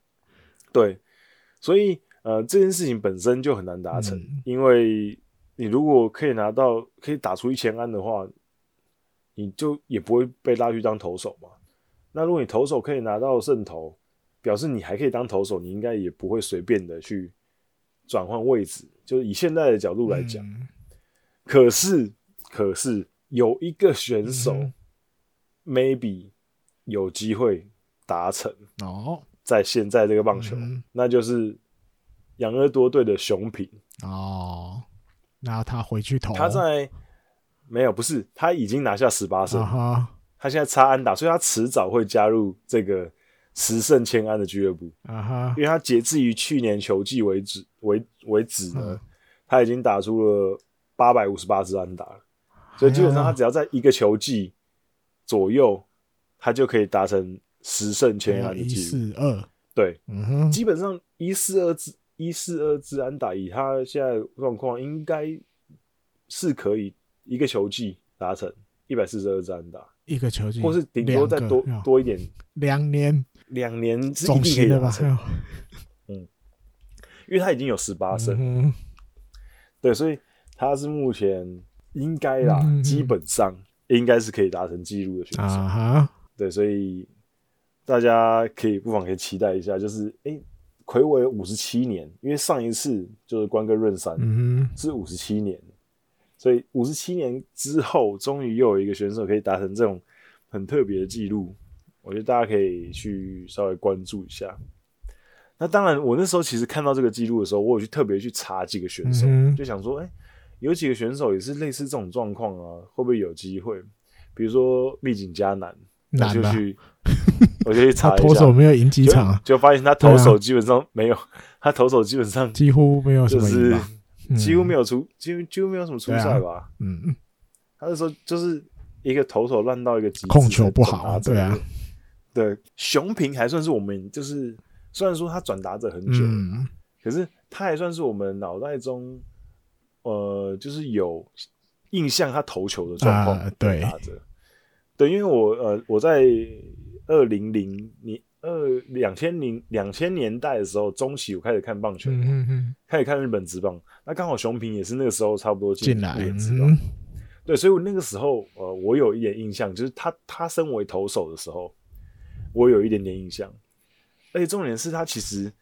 Speaker 1: 对，所以呃这件事情本身就很难达成，嗯、因为。你如果可以拿到，可以打出一千安的话，你就也不会被拉去当投手嘛。那如果你投手可以拿到胜投，表示你还可以当投手，你应该也不会随便的去转换位置，就是以现在的角度来讲，
Speaker 2: 嗯、
Speaker 1: 可是可是有一个选手、嗯、maybe 有机会达成
Speaker 2: 哦，
Speaker 1: 在现在这个棒球，
Speaker 2: 嗯、
Speaker 1: 那就是养乐多队的熊平。
Speaker 2: 哦，那他回去投，
Speaker 1: 他在没有不是他已经拿下十八胜，
Speaker 2: 啊、
Speaker 1: 他现在差安打，所以他迟早会加入这个。十胜千安的俱乐部。
Speaker 2: 啊哈，
Speaker 1: 因为他截至于去年球季为止为为止呢，
Speaker 2: 嗯、
Speaker 1: 他已经打出了八百五十八支安打了，所以基本上他只要在一个球季左右，他就可以达成十胜全安的记录。一四二，对，
Speaker 2: 嗯哼，
Speaker 1: 基本上一四二支一四二支安打，以他现在状况，应该是可以一个球季达成一百四十二支安打，
Speaker 2: 一个球季，
Speaker 1: 或是顶多再多多一点，
Speaker 2: 两年。
Speaker 1: 两年是一定可以达成，嗯，因为他已经有十八胜，
Speaker 2: 嗯、
Speaker 1: 对，所以他是目前应该啦，嗯、基本上应该是可以达成记录的选手，对，所以大家可以不妨可以期待一下，就是哎，睽违五十七年，因为上一次就是关哥润三，
Speaker 2: 嗯、
Speaker 1: 是五十七年，所以五十七年之后，终于又有一个选手可以达成这种很特别的记录。我觉得大家可以去稍微关注一下。那当然，我那时候其实看到这个记录的时候，我有去特别去查几个选手，
Speaker 2: 嗯、
Speaker 1: 就想说，哎、欸，有几个选手也是类似这种状况啊，会不会有机会？比如说立井嘉男，我就去，[laughs] 我就去查一下，
Speaker 2: 投手没有赢几场，
Speaker 1: 就发现他投手基本上没有，啊、他投手基本上
Speaker 2: 几乎没有什么
Speaker 1: 就是、
Speaker 2: 嗯、
Speaker 1: 几乎没有出，几乎几乎没有什么出赛吧？
Speaker 2: 啊、嗯，
Speaker 1: 他那时候就是一个投手烂到一个极致，
Speaker 2: 控球不好啊，对啊。
Speaker 1: 对，熊平还算是我们，就是虽然说他转达者很久，
Speaker 2: 嗯、
Speaker 1: 可是他还算是我们脑袋中，呃，就是有印象他投球的状况。
Speaker 2: 啊、对，
Speaker 1: 打着，对，因为我呃我在二零零年二两千零两千年代的时候中期，我开始看棒球，
Speaker 2: 嗯嗯嗯
Speaker 1: 开始看日本职棒，那刚好熊平也是那个时候差不多
Speaker 2: 进来，
Speaker 1: 嗯、对，所以我那个时候呃我有一点印象，就是他他身为投手的时候。我有一点点印象，而且重点是他其实，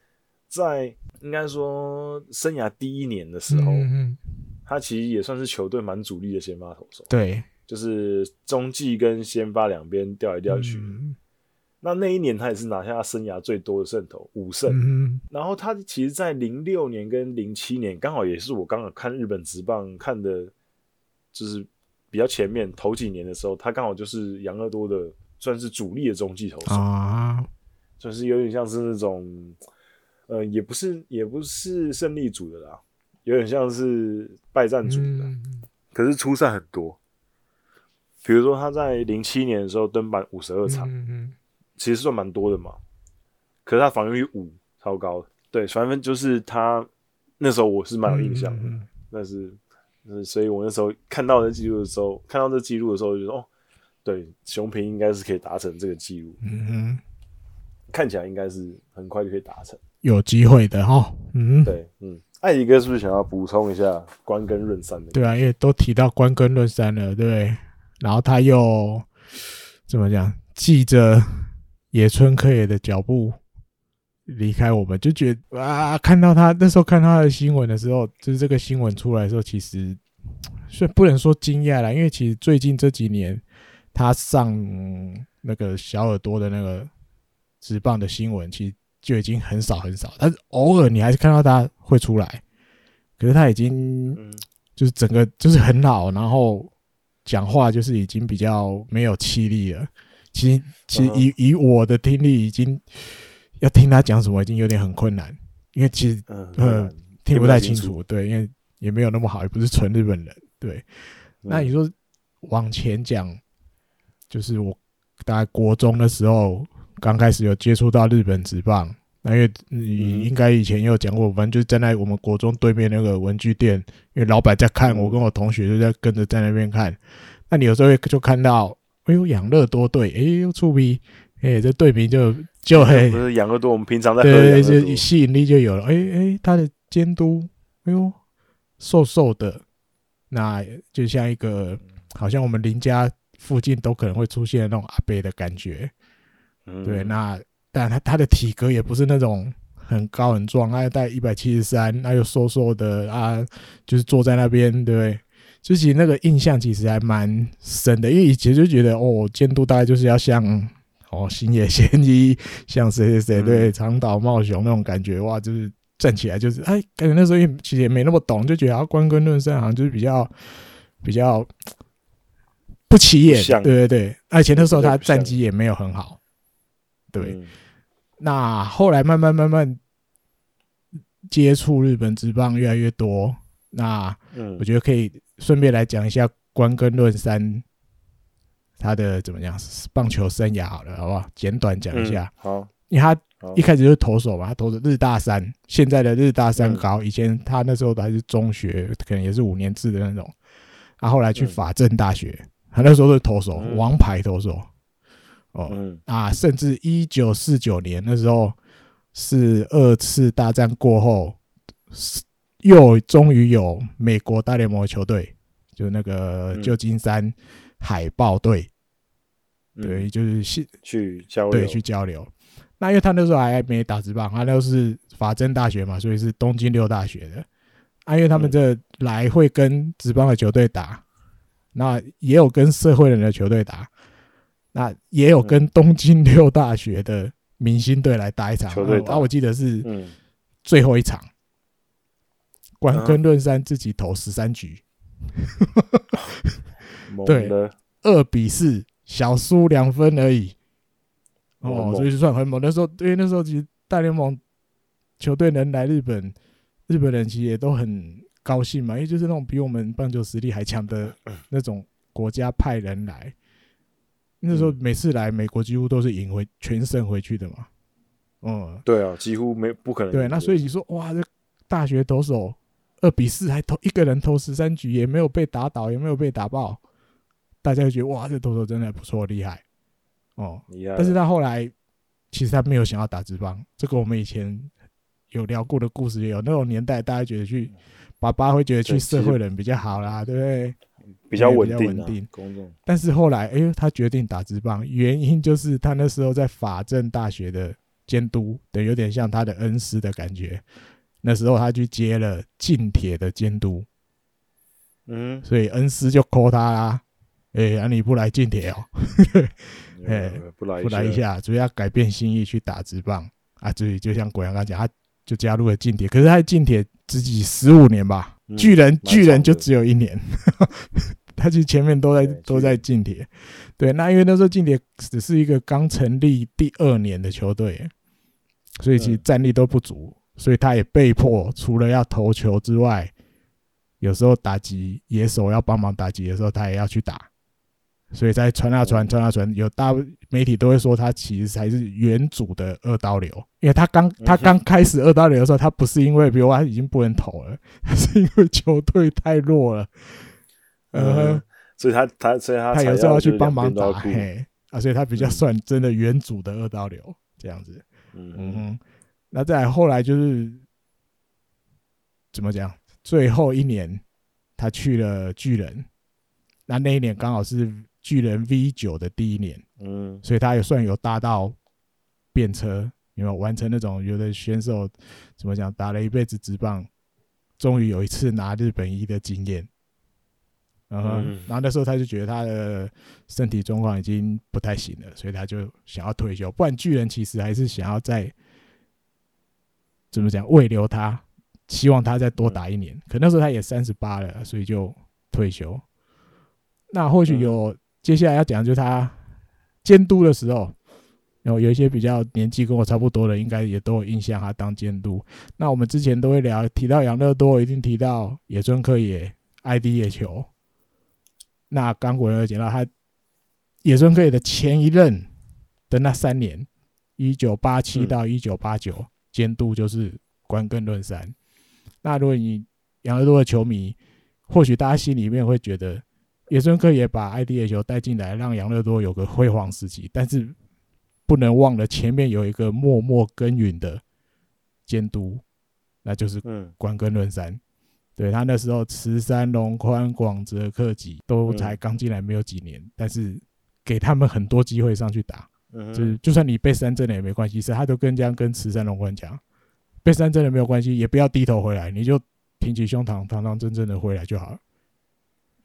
Speaker 1: 在应该说生涯第一年的时候，他其实也算是球队蛮主力的先发投手。
Speaker 2: 对，
Speaker 1: 就是中继跟先发两边调来调去。
Speaker 2: 嗯、
Speaker 1: 那那一年他也是拿下他生涯最多的胜投五胜。
Speaker 2: 嗯、
Speaker 1: 然后他其实，在零六年跟零七年，刚好也是我刚好看日本职棒看的，就是比较前面头几年的时候，他刚好就是养乐多的。算是主力的中继投手
Speaker 2: 啊，
Speaker 1: 算是有点像是那种，呃，也不是也不是胜利组的啦，有点像是败战组的，
Speaker 2: 嗯、
Speaker 1: 可是出赛很多。比如说他在零七年的时候登板五十二场，
Speaker 2: 嗯嗯、
Speaker 1: 其实算蛮多的嘛。可是他防御率五超高，对，反正就是他那时候我是蛮有印象的，嗯、但是，所以我那时候看到这记录的时候，看到这记录的时候就说哦。对，熊平应该是可以达成这个记录。
Speaker 2: 嗯哼，
Speaker 1: 看起来应该是很快就可以达成，
Speaker 2: 有机会的哈。嗯，
Speaker 1: 对，嗯，艾迪哥是不是想要补充一下关根润三的？
Speaker 2: 对啊，因为都提到关根润三了，对。然后他又怎么讲，记着野村克也的脚步离开我们，就觉得啊，看到他那时候看他的新闻的时候，就是这个新闻出来的时候，其实虽然不能说惊讶啦，因为其实最近这几年。他上那个小耳朵的那个直棒的新闻，其实就已经很少很少，但是偶尔你还是看到他会出来。可是他已经就是整个就是很老，然后讲话就是已经比较没有气力了。其实其实以以我的听力，已经要听他讲什么已经有点很困难，因为其实呃听不太清楚。对，因为也没有那么好，也不是纯日本人。对，那你说往前讲。就是我大概国中的时候，刚开始有接触到日本职棒，那因为你应该以前也有讲过，反正就是站在我们国中对面那个文具店，因为老板在看，我跟我同学就在跟着在那边看。那你有时候就看到，哎呦，养乐多队，哎呦，触鼻，哎，这队名就就很，
Speaker 1: 不是养乐多，我们平常在喝
Speaker 2: 对，就吸引力就有了。哎哎，他的监督，哎呦，瘦瘦的，那就像一个，好像我们邻家。附近都可能会出现那种阿伯的感觉，嗯、对，那但他他的体格也不是那种很高很壮，他带一百七十三，他又瘦瘦的啊，就是坐在那边，对不对？就其实那个印象其实还蛮深的，因为以前就觉得哦，监督大概就是要像哦星野贤一，[laughs] 像谁谁谁对长岛茂雄那种感觉，哇，就是站起来就是哎，感觉那时候也其实也没那么懂，就觉得啊关根论山好像就是比较比较不起眼，对对对，而且那时候他战绩也没有很好，对。那后来慢慢慢慢接触日本职棒越来越多，那我觉得可以。顺便来讲一下关根论山他的怎么样棒球生涯好了，好不好？简短讲一下。
Speaker 1: 好，
Speaker 2: 因为他一开始就是投手嘛，他投的日大三，现在的日大三高，以前他那时候还是中学，可能也是五年制的那种。他后来去法政大学，他那时候是投手，王牌投手。哦，啊，甚至一九四九年那时候是二次大战过后是。又终于有美国大联盟的球队，就那个旧金山海豹队，对，就是去
Speaker 1: 去交流，
Speaker 2: 对，去交流。那因为他那时候还没打职棒，他那是法政大学嘛，所以是东京六大学的。啊，因为他们这来会跟职棒的球队打，那也有跟社会人的球队打，那也有跟东京六大学的明星队来打一场。啊，我记得是最后一场。关根论山自己投十三局，[laughs] 对，二比四，小输两分而已。哦，所以就算很猛。那时候，因为那时候其实大联盟球队能来日本，日本人其实也都很高兴嘛，因为就是那种比我们棒球实力还强的 [laughs] 那种国家派人来。那时候每次来美国，几乎都是赢回全胜回去的嘛。嗯，
Speaker 1: 对啊，几乎没不可能。
Speaker 2: 对，那所以你说哇，这大学投手。二比四还投一个人投十三局，也没有被打倒，也没有被打爆，大家就觉得哇，这投手真的不错，厉害哦。但是他后来其实他没有想要打职棒，这个我们以前有聊过的故事也有。那种年代，大家觉得去爸爸会觉得去社会人比较好啦，对不对？
Speaker 1: 比较稳定，稳定。
Speaker 2: 但是后来，哎呦，他决定打职棒，原因就是他那时候在法政大学的监督，对，有点像他的恩师的感觉。那时候他去接了近铁的监督，嗯，所以恩师就 call 他啦，哎、欸，啊你不来近铁哦，[laughs] 哎，不来不来一下，主要改变心意去打职棒。啊，所以就像国阳刚讲，他就加入了近铁，可是他近铁自己十五年吧，嗯、巨人巨人就只有一年，[laughs] 他其实前面都在都在进铁，对，那因为那时候进铁只是一个刚成立第二年的球队，所以其实战力都不足。所以他也被迫，除了要投球之外，有时候打击野手要帮忙打击的时候，他也要去打。所以在传啊传，传啊传，有大媒体都会说他其实才是原主的二刀流，因为他刚他刚开始二刀流的时候，他不是因为比如他已经不能投了，他 [laughs] 是因为球队太弱了。呃，
Speaker 1: 所以他他所以他
Speaker 2: 他有时候要去帮忙打，嘿啊，所以他比较算真的原主的二刀流这样子。嗯哼。那再来后来就是怎么讲？最后一年他去了巨人，那那一年刚好是巨人 V 九的第一年，嗯，所以他也算有搭到便车，有没有完成那种有的选手怎么讲？打了一辈子直棒，终于有一次拿日本一的经验。然后，然后那时候他就觉得他的身体状况已经不太行了，所以他就想要退休。不然巨人其实还是想要再。怎么讲？慰留他，希望他再多打一年。可那时候他也三十八了，所以就退休。那或许有接下来要讲，就是他监督的时候，然后有一些比较年纪跟我差不多的，应该也都有印象他当监督。那我们之前都会聊，提到养乐多，一定提到野村克也、爱迪野球。那刚果有讲到他野村克也的前一任的那三年，一九八七到一九八九。监督就是关根论山。那如果你养乐多的球迷，或许大家心里面会觉得野村克也把 IDH 带进来，让杨乐多有个辉煌时期。但是不能忘了前面有一个默默耕耘的监督，那就是关根论山。对，他那时候池山龙宽、广泽克己都才刚进来没有几年，但是给他们很多机会上去打。就是，就算你被三振了也没关系，是他都跟这样跟池山龙宽讲，被三振了没有关系，也不要低头回来，你就挺起胸膛，堂堂正正的回来就好了。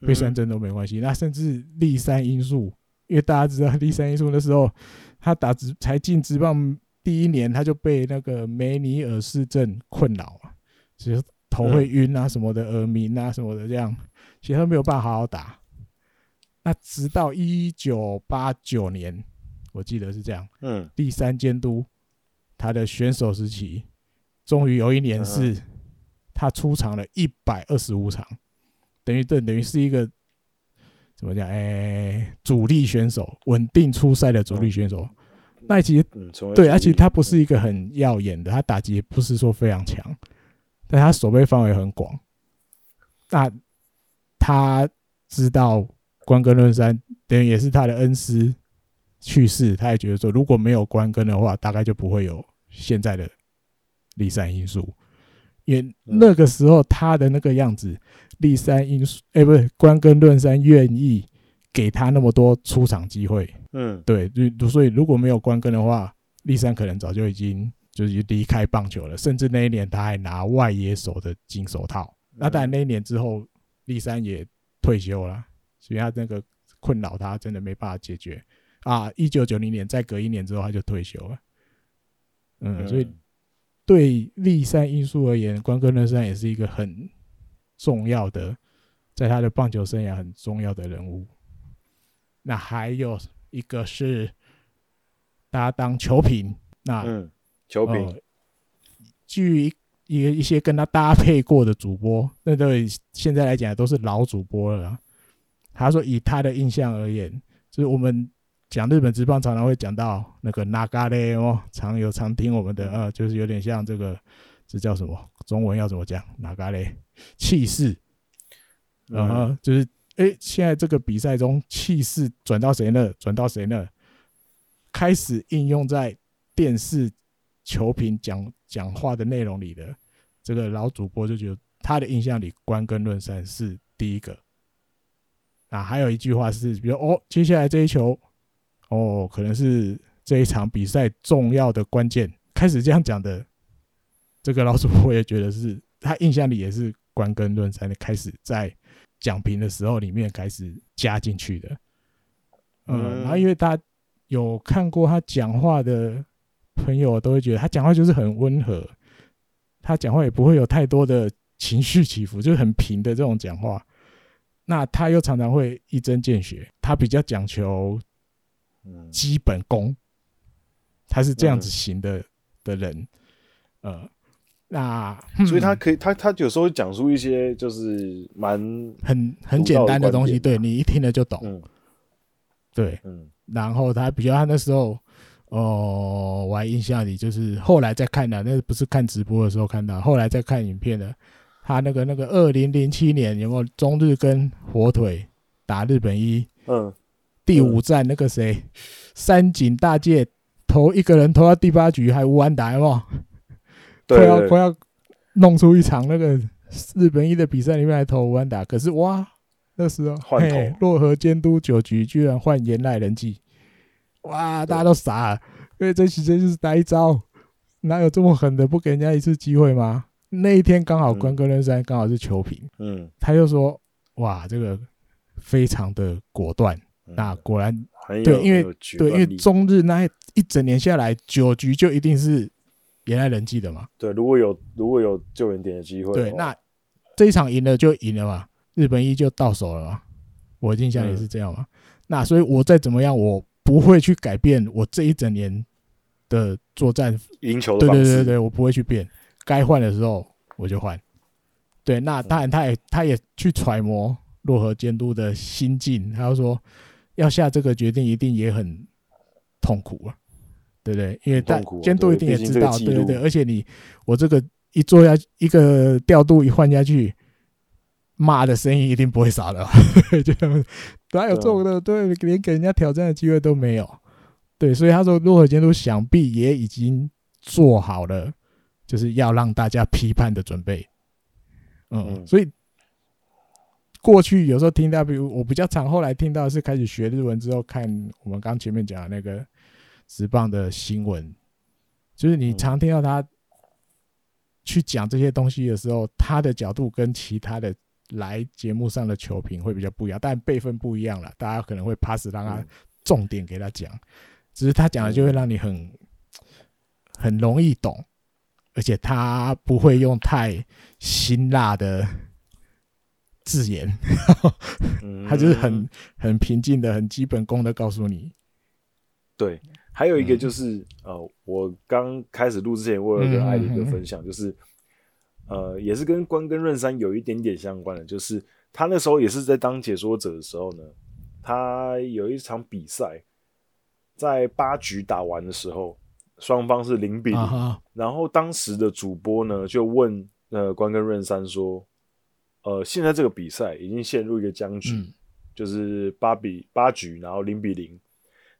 Speaker 2: 被三针都没关系。那甚至立三因素，因为大家知道立三因素的时候，他打职才进职棒第一年，他就被那个梅尼尔氏症困扰啊，其实头会晕啊什么的，耳鸣啊什么的这样，其实他没有办法好好打。那直到一九八九年，我记得是这样，嗯，第三监督他的选手时期，终于有一年是，他出场了一百二十五场，等于这等于是一个怎么讲？哎，主力选手，稳定出赛的主力选手。那其实对，而且他不是一个很耀眼的，他打击也不是说非常强，但他守备范围很广。那他知道。关根论山等于也是他的恩师去世，他也觉得说，如果没有关根的话，大概就不会有现在的立三因素。因为那个时候他的那个样子，立三因素，哎，不是关根论山愿意给他那么多出场机会。嗯，对，就所以如果没有关根的话，立三可能早就已经就是离开棒球了，甚至那一年他还拿外野手的金手套。那当然那一年之后，立三也退休了。所以他那个困扰他真的没办法解决啊！一九九零年再隔一年之后他就退休了。嗯，所以对立三因素而言，关根论山也是一个很重要的，在他的棒球生涯很重要的人物。那还有一个是大家当球评，那
Speaker 1: 嗯，球评，
Speaker 2: 据一个一些跟他搭配过的主播，那对现在来讲都是老主播了。他说：“以他的印象而言，就是我们讲日本职棒常常会讲到那个那嘎嘞哦，常有常听我们的呃，就是有点像这个，这叫什么？中文要怎么讲？那嘎嘞气势，嗯哼，就是哎、欸，现在这个比赛中气势转到谁那？转到谁那？开始应用在电视球评讲讲话的内容里的这个老主播就觉得他的印象里，关根论山是第一个。”啊，还有一句话是，比如哦，接下来这一球，哦，可能是这一场比赛重要的关键。开始这样讲的，这个老主播也觉得是他印象里也是关根论山的开始在讲评的时候里面开始加进去的。嗯，然后因为他有看过他讲话的朋友都会觉得他讲话就是很温和，他讲话也不会有太多的情绪起伏，就是很平的这种讲话。那他又常常会一针见血，他比较讲求基本功，他是这样子型的、嗯、的人，呃，那
Speaker 1: 所以他可以，他他有时候会讲述一些就是蛮
Speaker 2: 很很简单的东西，对你一听了就懂，嗯、对，嗯，然后他比较他那时候，哦、呃，我还印象里就是后来再看的，那不是看直播的时候看到，后来再看影片的。他那个那个二零零七年有没有中日跟火腿打日本一？嗯，第五站那个谁，三井大介投一个人投到第八局还无安打，有没有？快要快要弄出一场那个日本一的比赛里面来投无安打，可是哇，那时候换头，洛河监督九局居然换岩濑人纪，哇，大家都傻了，因为这其实就是打一招，哪有这么狠的不给人家一次机会吗？那一天刚好关根论山刚好是球评，嗯，他就说：“哇，这个非常的果断。嗯”那果然对，因为对，因为中日那一整年下来九局就一定是原来人记的嘛。
Speaker 1: 对，如果有如果有救援点的机会，
Speaker 2: 对，那这一场赢了就赢了嘛，日本一就到手了嘛。我印象也是这样嘛。嗯、那所以我再怎么样，我不会去改变我这一整年的作战
Speaker 1: 赢球的
Speaker 2: 对对对对，我不会去变。该换的时候我就换，对，那当然他也他也去揣摩洛河监督的心境，他就说要下这个决定一定也很痛苦啊，对不对？因为但监督一定也知道，对对对，而且你我这个一做下一个调度一换下去，骂的声音一定不会少的，[laughs] 就哪有做的对，连给人家挑战的机会都没有，对，所以他说洛河监督想必也已经做好了。就是要让大家批判的准备，嗯，所以过去有时候听到，比如我比较常后来听到是开始学日文之后，看我们刚前面讲的那个直棒的新闻，就是你常听到他去讲这些东西的时候，他的角度跟其他的来节目上的球评会比较不一样，但辈分不一样了，大家可能会 pass 让他重点给他讲，只是他讲的就会让你很很容易懂，而且他不会用太辛辣的字眼，他就是很很平静的、很基本功的告诉你。
Speaker 1: 对，还有一个就是，嗯、呃，我刚开始录之前，我有跟艾迪哥分享，就是，呃，也是跟关根润三有一点点相关的，就是他那时候也是在当解说者的时候呢，他有一场比赛，在八局打完的时候，双方是零比零，然后当时的主播呢就问呃关根润三说，呃，现在这个比赛已经陷入一个僵局，嗯、就是八比八局，然后零比零。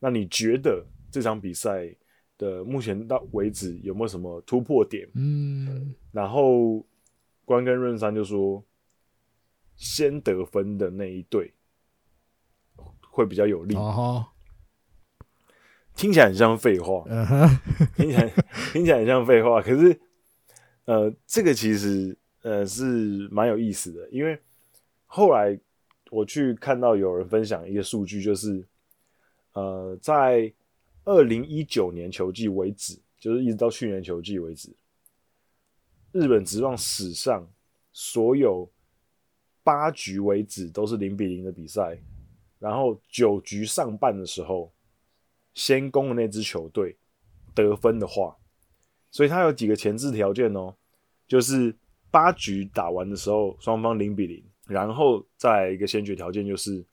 Speaker 1: 那你觉得这场比赛的目前到为止有没有什么突破点？嗯，然后关根润三就说，先得分的那一队会比较有利。哦，听起来很像废话，听起来听起来很像废话。可是，呃，这个其实呃是蛮有意思的，因为后来我去看到有人分享一个数据，就是。呃，在二零一九年球季为止，就是一直到去年球季为止，日本职棒史上所有八局为止都是零比零的比赛，然后九局上半的时候，先攻的那支球队得分的话，所以它有几个前置条件哦，就是八局打完的时候双方零比零，然后再一个先决条件就是。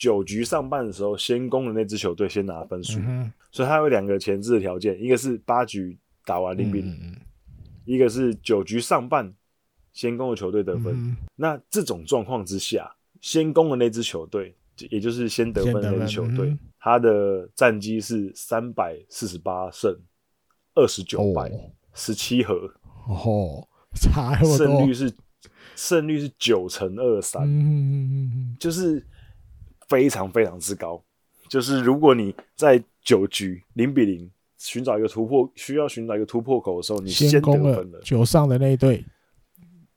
Speaker 1: 九局上半的时候，先攻的那支球队先拿分数，嗯，所以它有两个前置的条件，一个是八局打完零比零，嗯，一个是九局上半先攻的球队得分，嗯。那这种状况之下，先攻的那支球队，也就是先得分的那支球队，他，嗯、的战绩是三百四十八胜二十九败十七和，
Speaker 2: 哦，[laughs] 差
Speaker 1: 胜率是胜率是九成二三，就是。非常非常之高，就是如果你在九局零比零寻找一个突破，需要寻找一个突破口的时候，你先得分了。
Speaker 2: 九上的那一队，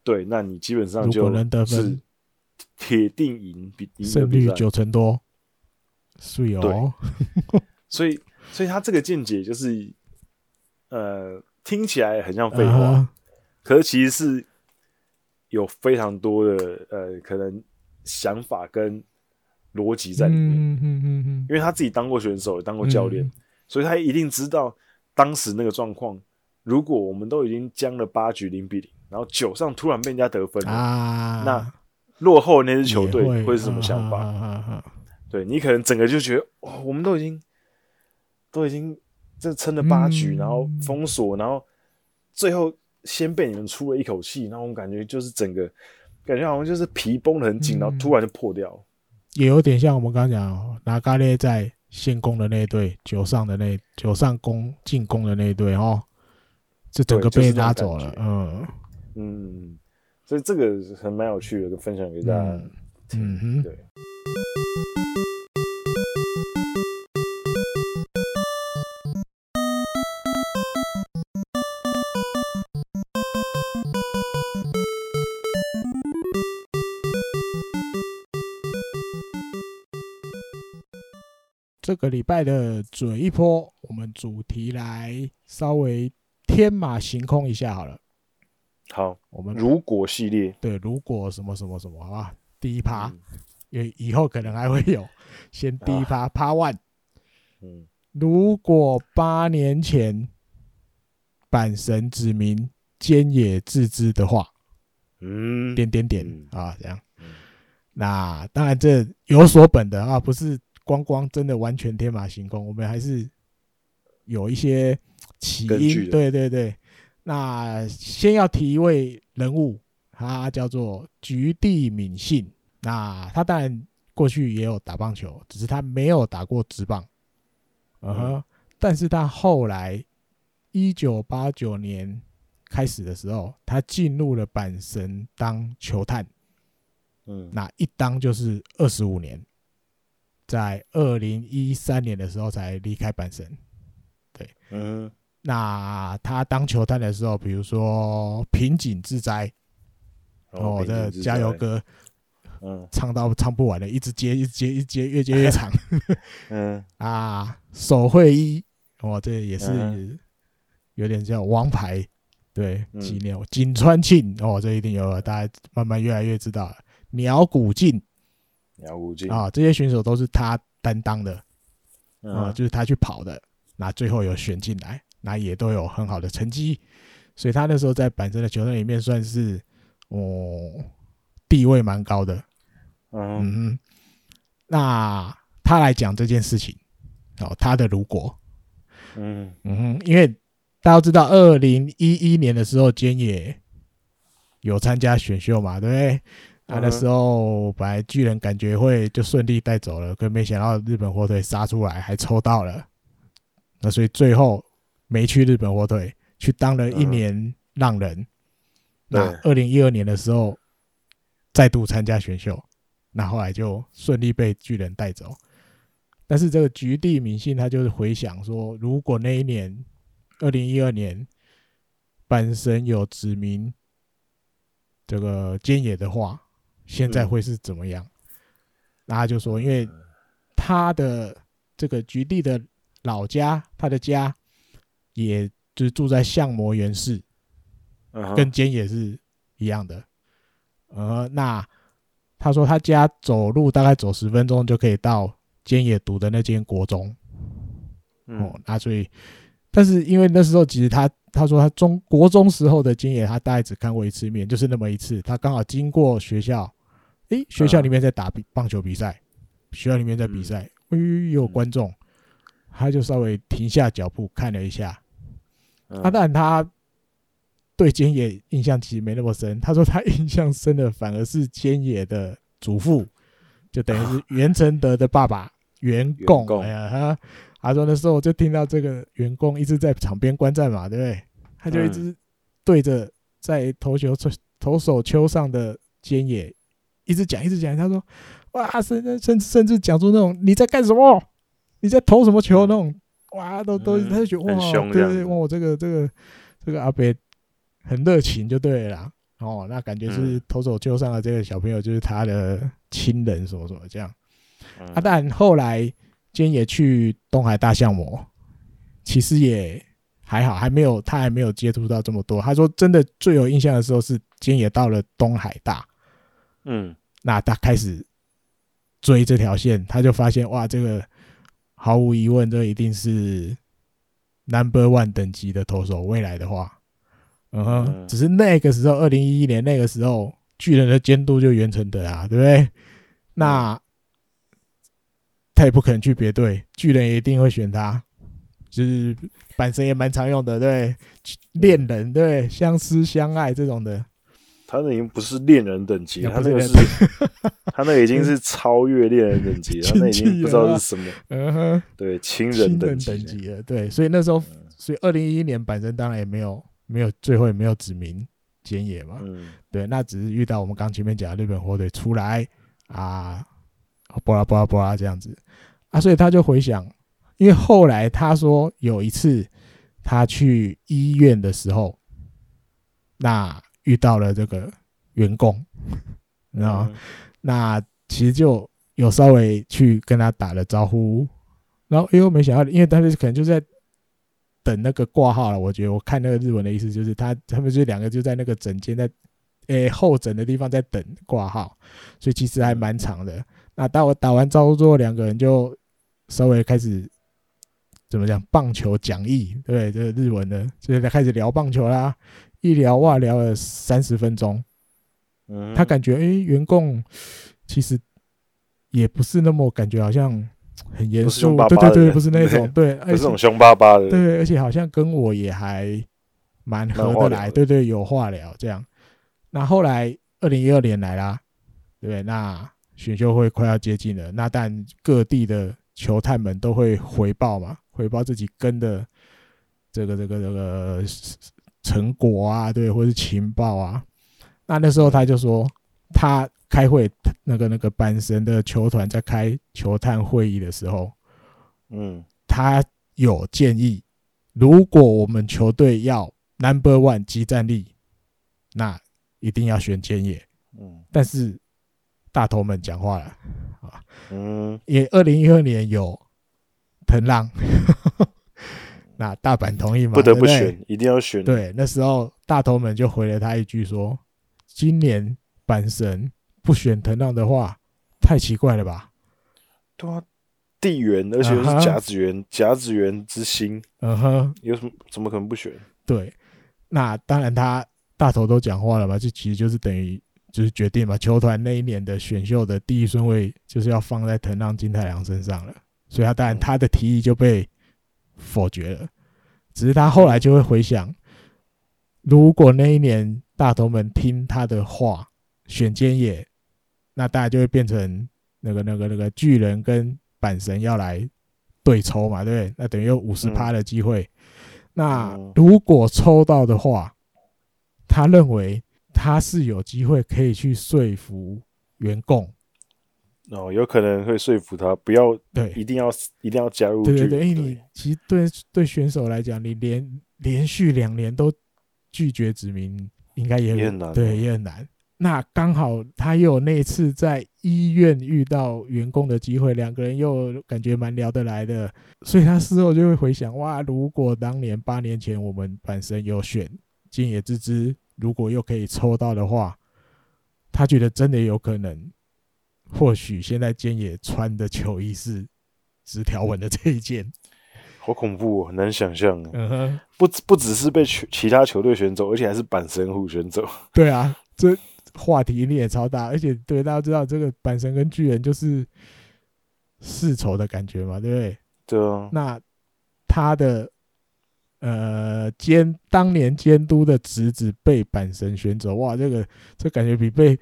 Speaker 1: 对，那你基本上就是铁定赢，比
Speaker 2: 胜率九成多，是哦，[laughs]
Speaker 1: 所以所以他这个见解就是，呃，听起来很像废话，呃，可是其实是有非常多的呃可能想法跟。逻辑在里面，嗯嗯嗯嗯，因为他自己当过选手，也当过教练，嗯，所以他一定知道当时那个状况。如果我们都已经僵了八局零比零，然后九上突然被人家得分了，啊，那落后的那支球队会是什么想法？对，你可能整个就觉得，哦，我们都已经都已经这撑了八局，嗯，然后封锁，然后最后先被你们出了一口气，然后我感觉就是整个感觉好像就是皮绷得很紧，嗯，然后突然就破掉。
Speaker 2: 也有点像我们刚刚讲，拿嘎列在先攻的那一队，九上的那九上攻进攻的那一队哦，这整个被拉走了，嗯。
Speaker 1: 嗯，所以这个很蛮有趣的，分享给大家。嗯，嗯哼，对。
Speaker 2: 这个礼拜的嘴一波，我们主题来稍微天马行空一下好了。
Speaker 1: 好，我们如果系列，
Speaker 2: 对，如果什么什么什么，好吧？第一趴，因、嗯、为以后可能还会有，先第一趴趴 one。嗯，如果八年前阪神指名菅野智之的话，嗯，点点点、嗯、啊，这样。那当然这有所本的啊，不是。光光真的完全天马行空，我们还是有一些起因。对对对，那先要提一位人物，他叫做菊地敏信。那他当然过去也有打棒球，只是他没有打过直棒。嗯哼，但是他后来一九八九年开始的时候，他进入了阪神当球探。嗯，那一当就是二十五年。在二零一三年的时候才离开阪神，对，嗯，那他当球探的时候，比如说平井自哉，哦，这加油歌，嗯，唱到唱不完的，一直接，一直接，一直接，越接越 [laughs] 长。嗯。[laughs] 啊，手绘一，哦，这也是有点叫王牌，对，纪念井川庆，哦，这一定有，大家慢慢越来越知道了。鸟谷
Speaker 1: 进，
Speaker 2: 啊，这些选手都是他担当的，啊，就是他去跑的，那最后有选进来。那也都有很好的成绩，所以他那时候在板神的球队里面算是哦地位蛮高的。嗯，嗯，那他来讲这件事情，哦，他的如果，嗯嗯，因为大家都知道，二零一一年的时候，菅野有参加选秀嘛，对不对？他那时候本来巨人感觉会就顺利带走了，可没想到日本火腿杀出来，还抽到了。那所以最后。没去日本火腿，去当了一年浪人。嗯、那二零一二年的时候，再度参加选秀，那后来就顺利被巨人带走。但是这个局地明信他就是回想说，如果那一年二零一二年本神有指名这个菅野的话，现在会是怎么样？那他就说，因为他的这个局地的老家，他的家。也就是住在相模原市，跟菅野是一样的。呃，那他说他家走路大概走十分钟就可以到菅野读的那间国中。哦，那所以，但是因为那时候其实他他说他中国中时候的菅野他大概只看过一次面，就是那么一次。他刚好经过学校，诶，学校里面在打比棒球比赛，学校里面在比赛，哎，有观众，他就稍微停下脚步看了一下。啊、他对菅野印象其实没那么深，他说他印象深的反而是菅野的祖父，就等于是袁承德的爸爸 [laughs] 袁贡。哎呀，他他说那时候我就听到这个袁贡一直在场边观战嘛，对不对？他就一直对着在投球投手丘上的菅野一直讲一直讲，他说哇，甚至甚至甚至讲出那种你在干什么？你在投什么球那种。哇，都都，他就觉得哇，对对，哇，我这个这个这个阿伯很热情，就对了。哦，那感觉是投手救上的这个小朋友就是他的亲人，什么什么这样。啊，但后来今天也去东海大相模，其实也还好，还没有他还没有接触到这么多。他说，真的最有印象的时候是今天也到了东海大，嗯，那他开始追这条线，他就发现哇，这个。毫无疑问，这一定是 Number One 等级的投手。未来的话，嗯哼，只是那个时候，二零一一年那个时候，巨人的监督就袁承德啊，对不对？那他也不可能去别队，巨人也一定会选他。就是板神也蛮常用的，对，恋人，对，相思相爱这种的。
Speaker 1: 他那已经不是恋人等级了，他那个是，[laughs] 他那已经是超越恋人等级了，[laughs] 他那已经不知道是什么，嗯哼，对，亲人等级。了，
Speaker 2: 对，所以那时候，所以二零一一年本身当然也没有没有最后也没有指名菅野嘛，嗯，对，那只是遇到我们刚前面讲的日本火腿出来啊，巴拉巴拉巴拉这样子。啊，所以他就回想，因为后来他说有一次他去医院的时候，那。遇到了这个员工，[laughs] 然后那其实就有稍微去跟他打了招呼，然后哎呦，没想到，因为当时可能就在等那个挂号了。我觉得我看那个日文的意思就是他他们就两个就在那个诊间在诶候诊的地方在等挂号，所以其实还蛮长的。那当我打完招呼之后，两个人就稍微开始怎么讲棒球讲义，对，这个日文的，所以才开始聊棒球啦。一聊哇，聊了三十分钟。嗯，他感觉哎，员工其实也不是那么感觉，好像很严肃。对对对，[laughs] 不是那种，对，
Speaker 1: 不是那种凶巴巴的。
Speaker 2: 对，而且好像跟我也还蛮合得来。对对，有话聊这样。那后来二零一二年来啦，对，那选秀会快要接近了。那但各地的球探们都会回报嘛，回报自己跟的这个这个这个。成果啊，对，或是情报啊，那那时候他就说，他开会，那个那个阪神的球团在开球探会议的时候，嗯，他有建议如果我们球队要 Number One 即战力，那一定要选建业。嗯，但是大头们讲话了啊，嗯，也二零一二年有藤浪，那大阪同意吗？
Speaker 1: 不得不选，一定要选。
Speaker 2: 对，那时候大头们就回了他一句说：“今年阪神不选藤浪的话，太奇怪了吧？”
Speaker 1: 对啊，地缘，而且是甲子园，甲子园之星，嗯哼，有什么怎么可能不选？
Speaker 2: 对，那当然他大头都讲话了吧，这其实就是等于。就是决定嘛，球团那一年的选秀的第一顺位就是要放在藤浪金太郎身上了，所以他当然他的提议就被否决了。只是他后来就会回想，如果那一年大头们听他的话选菅野，那大家就会变成那个那个那个巨人跟阪神要来对抽嘛，对不对？那等于有五十趴的机会。那如果抽到的话，他认为。他是有机会可以去说服原共
Speaker 1: 哦，有可能会说服他不要对，一定要一定要加入。
Speaker 2: 对对对，因为你其实对对选手来讲，你连连续两年都拒绝指名，应该也，
Speaker 1: 也很难，
Speaker 2: 对，也很难。那刚好他又有那次在医院遇到员工的机会，两个人又感觉蛮聊得来的，所以他事后就会回想：哇，如果当年八年前我们本身有选金野之之。如果又可以抽到的话，他觉得真的有可能。或许现在菅野穿的球衣是直条纹的这一件，
Speaker 1: 好恐怖哦，难想象。嗯哼，不不只是被其他球队选走，而且还是板神虎选走。[laughs]
Speaker 2: 对啊，这话题力也超大，而且对大家知道，这个板神跟巨人就是世仇的感觉嘛，对不对？
Speaker 1: 对啊。
Speaker 2: 那他的。呃，监当年监督的侄子被板神选走，哇，这个这感觉比被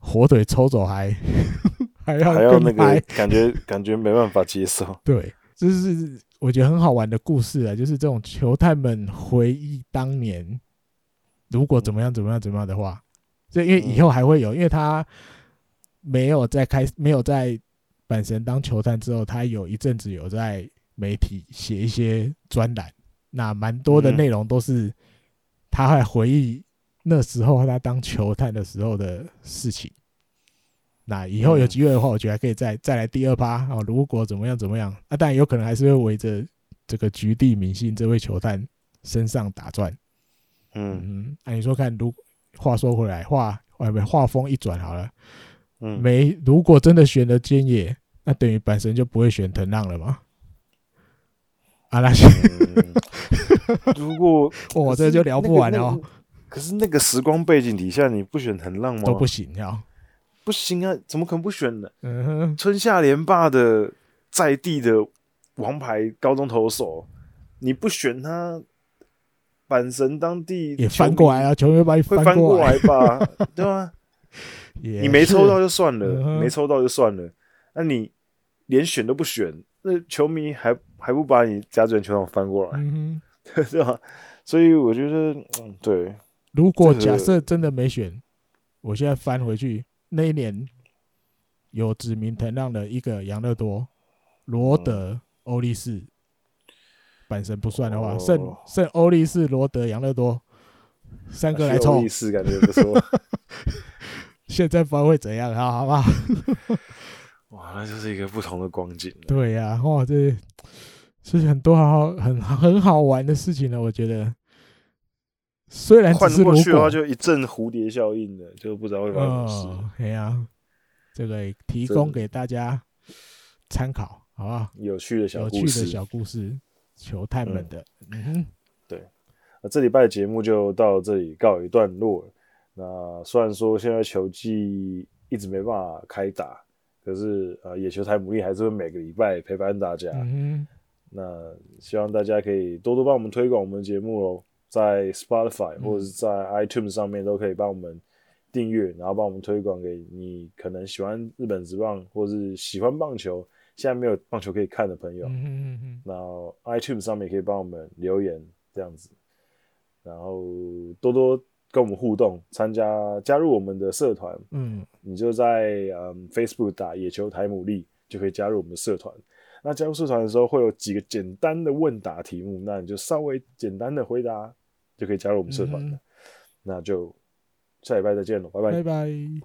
Speaker 2: 火腿抽走还 [laughs] 还要
Speaker 1: 还要那个感觉，感觉没办法接受。[laughs]
Speaker 2: 对，就是我觉得很好玩的故事啊，就是这种球探们回忆当年如果怎么样怎么样怎么样的话，就因为以后还会有，因为他没有在开没有在阪神当球探之后，他有一阵子有在媒体写一些专栏。那蛮多的内容都是他还回忆那时候他当球探的时候的事情。那以后有机会的话，我觉得还可以再再来第二趴哦。如果怎么样怎么样，那当然有可能还是会围着这个局地明星这位球探身上打转。嗯嗯，那你说看，如话说回来，话外面话锋一转好了，嗯，没如果真的选了菅野，那等于本身就不会选藤浪了吗？啊，那些。[laughs]
Speaker 1: 如果
Speaker 2: 我这个就聊不完哦、喔。
Speaker 1: 可是那个时光背景底下，你不选藤浪吗？
Speaker 2: 都不行呀，
Speaker 1: 不行啊！怎么可能不选呢？嗯哼，春夏连霸的在地的王牌高中投手，你不选他，阪神当地
Speaker 2: 也翻过来啊！球员把你翻过来
Speaker 1: 吧，[laughs] 对吧？你没抽到就算了，没抽到就算了。那你连选都不选，那球迷还还不把你甲子园球场翻过来？嗯 [laughs] 对吧？所以我觉得，嗯，对。
Speaker 2: 如果假设真的没选，我现在翻回去，那一年有指名藤浪的一个杨乐多、罗德、欧力士，阪神不算的话，剩剩欧力士、罗德、杨乐多三个来凑。欧
Speaker 1: 力士感觉不错。[laughs]
Speaker 2: 现在不知道会怎样，啊好不好？[laughs]
Speaker 1: 哇，那就是一个不同的光景。
Speaker 2: 对呀、啊，哇，这。是很多好好很很好玩的事情呢，我觉得。虽然
Speaker 1: 换过去的话，就一阵蝴蝶效应的，就不知道会发生什么事。
Speaker 2: 对啊，这个提供给大家参考，好不好？
Speaker 1: 有趣的小故事，
Speaker 2: 有趣的小故事，球探们的。嗯哼，
Speaker 1: 对。那这礼拜的节目就到这里告一段落了。那虽然说现在球季一直没办法开打，可是呃，野球台牡蛎还是会每个礼拜陪伴大家。嗯那希望大家可以多多帮我们推广我们节目哦，在 Spotify 或者是在 iTunes 上面都可以帮我们订阅，然后帮我们推广给你可能喜欢日本职棒或是喜欢棒球，现在没有棒球可以看的朋友。嗯嗯嗯。然后 iTunes 上面也可以帮我们留言这样子，然后多多跟我们互动，参加加入我们的社团。嗯，你就在嗯 Facebook 打野球台牡蛎就可以加入我们的社团。那加入社团的时候会有几个简单的问答题目，那你就稍微简单的回答就可以加入我们社团了。嗯、那就下礼拜再见了，拜拜。
Speaker 2: 拜拜。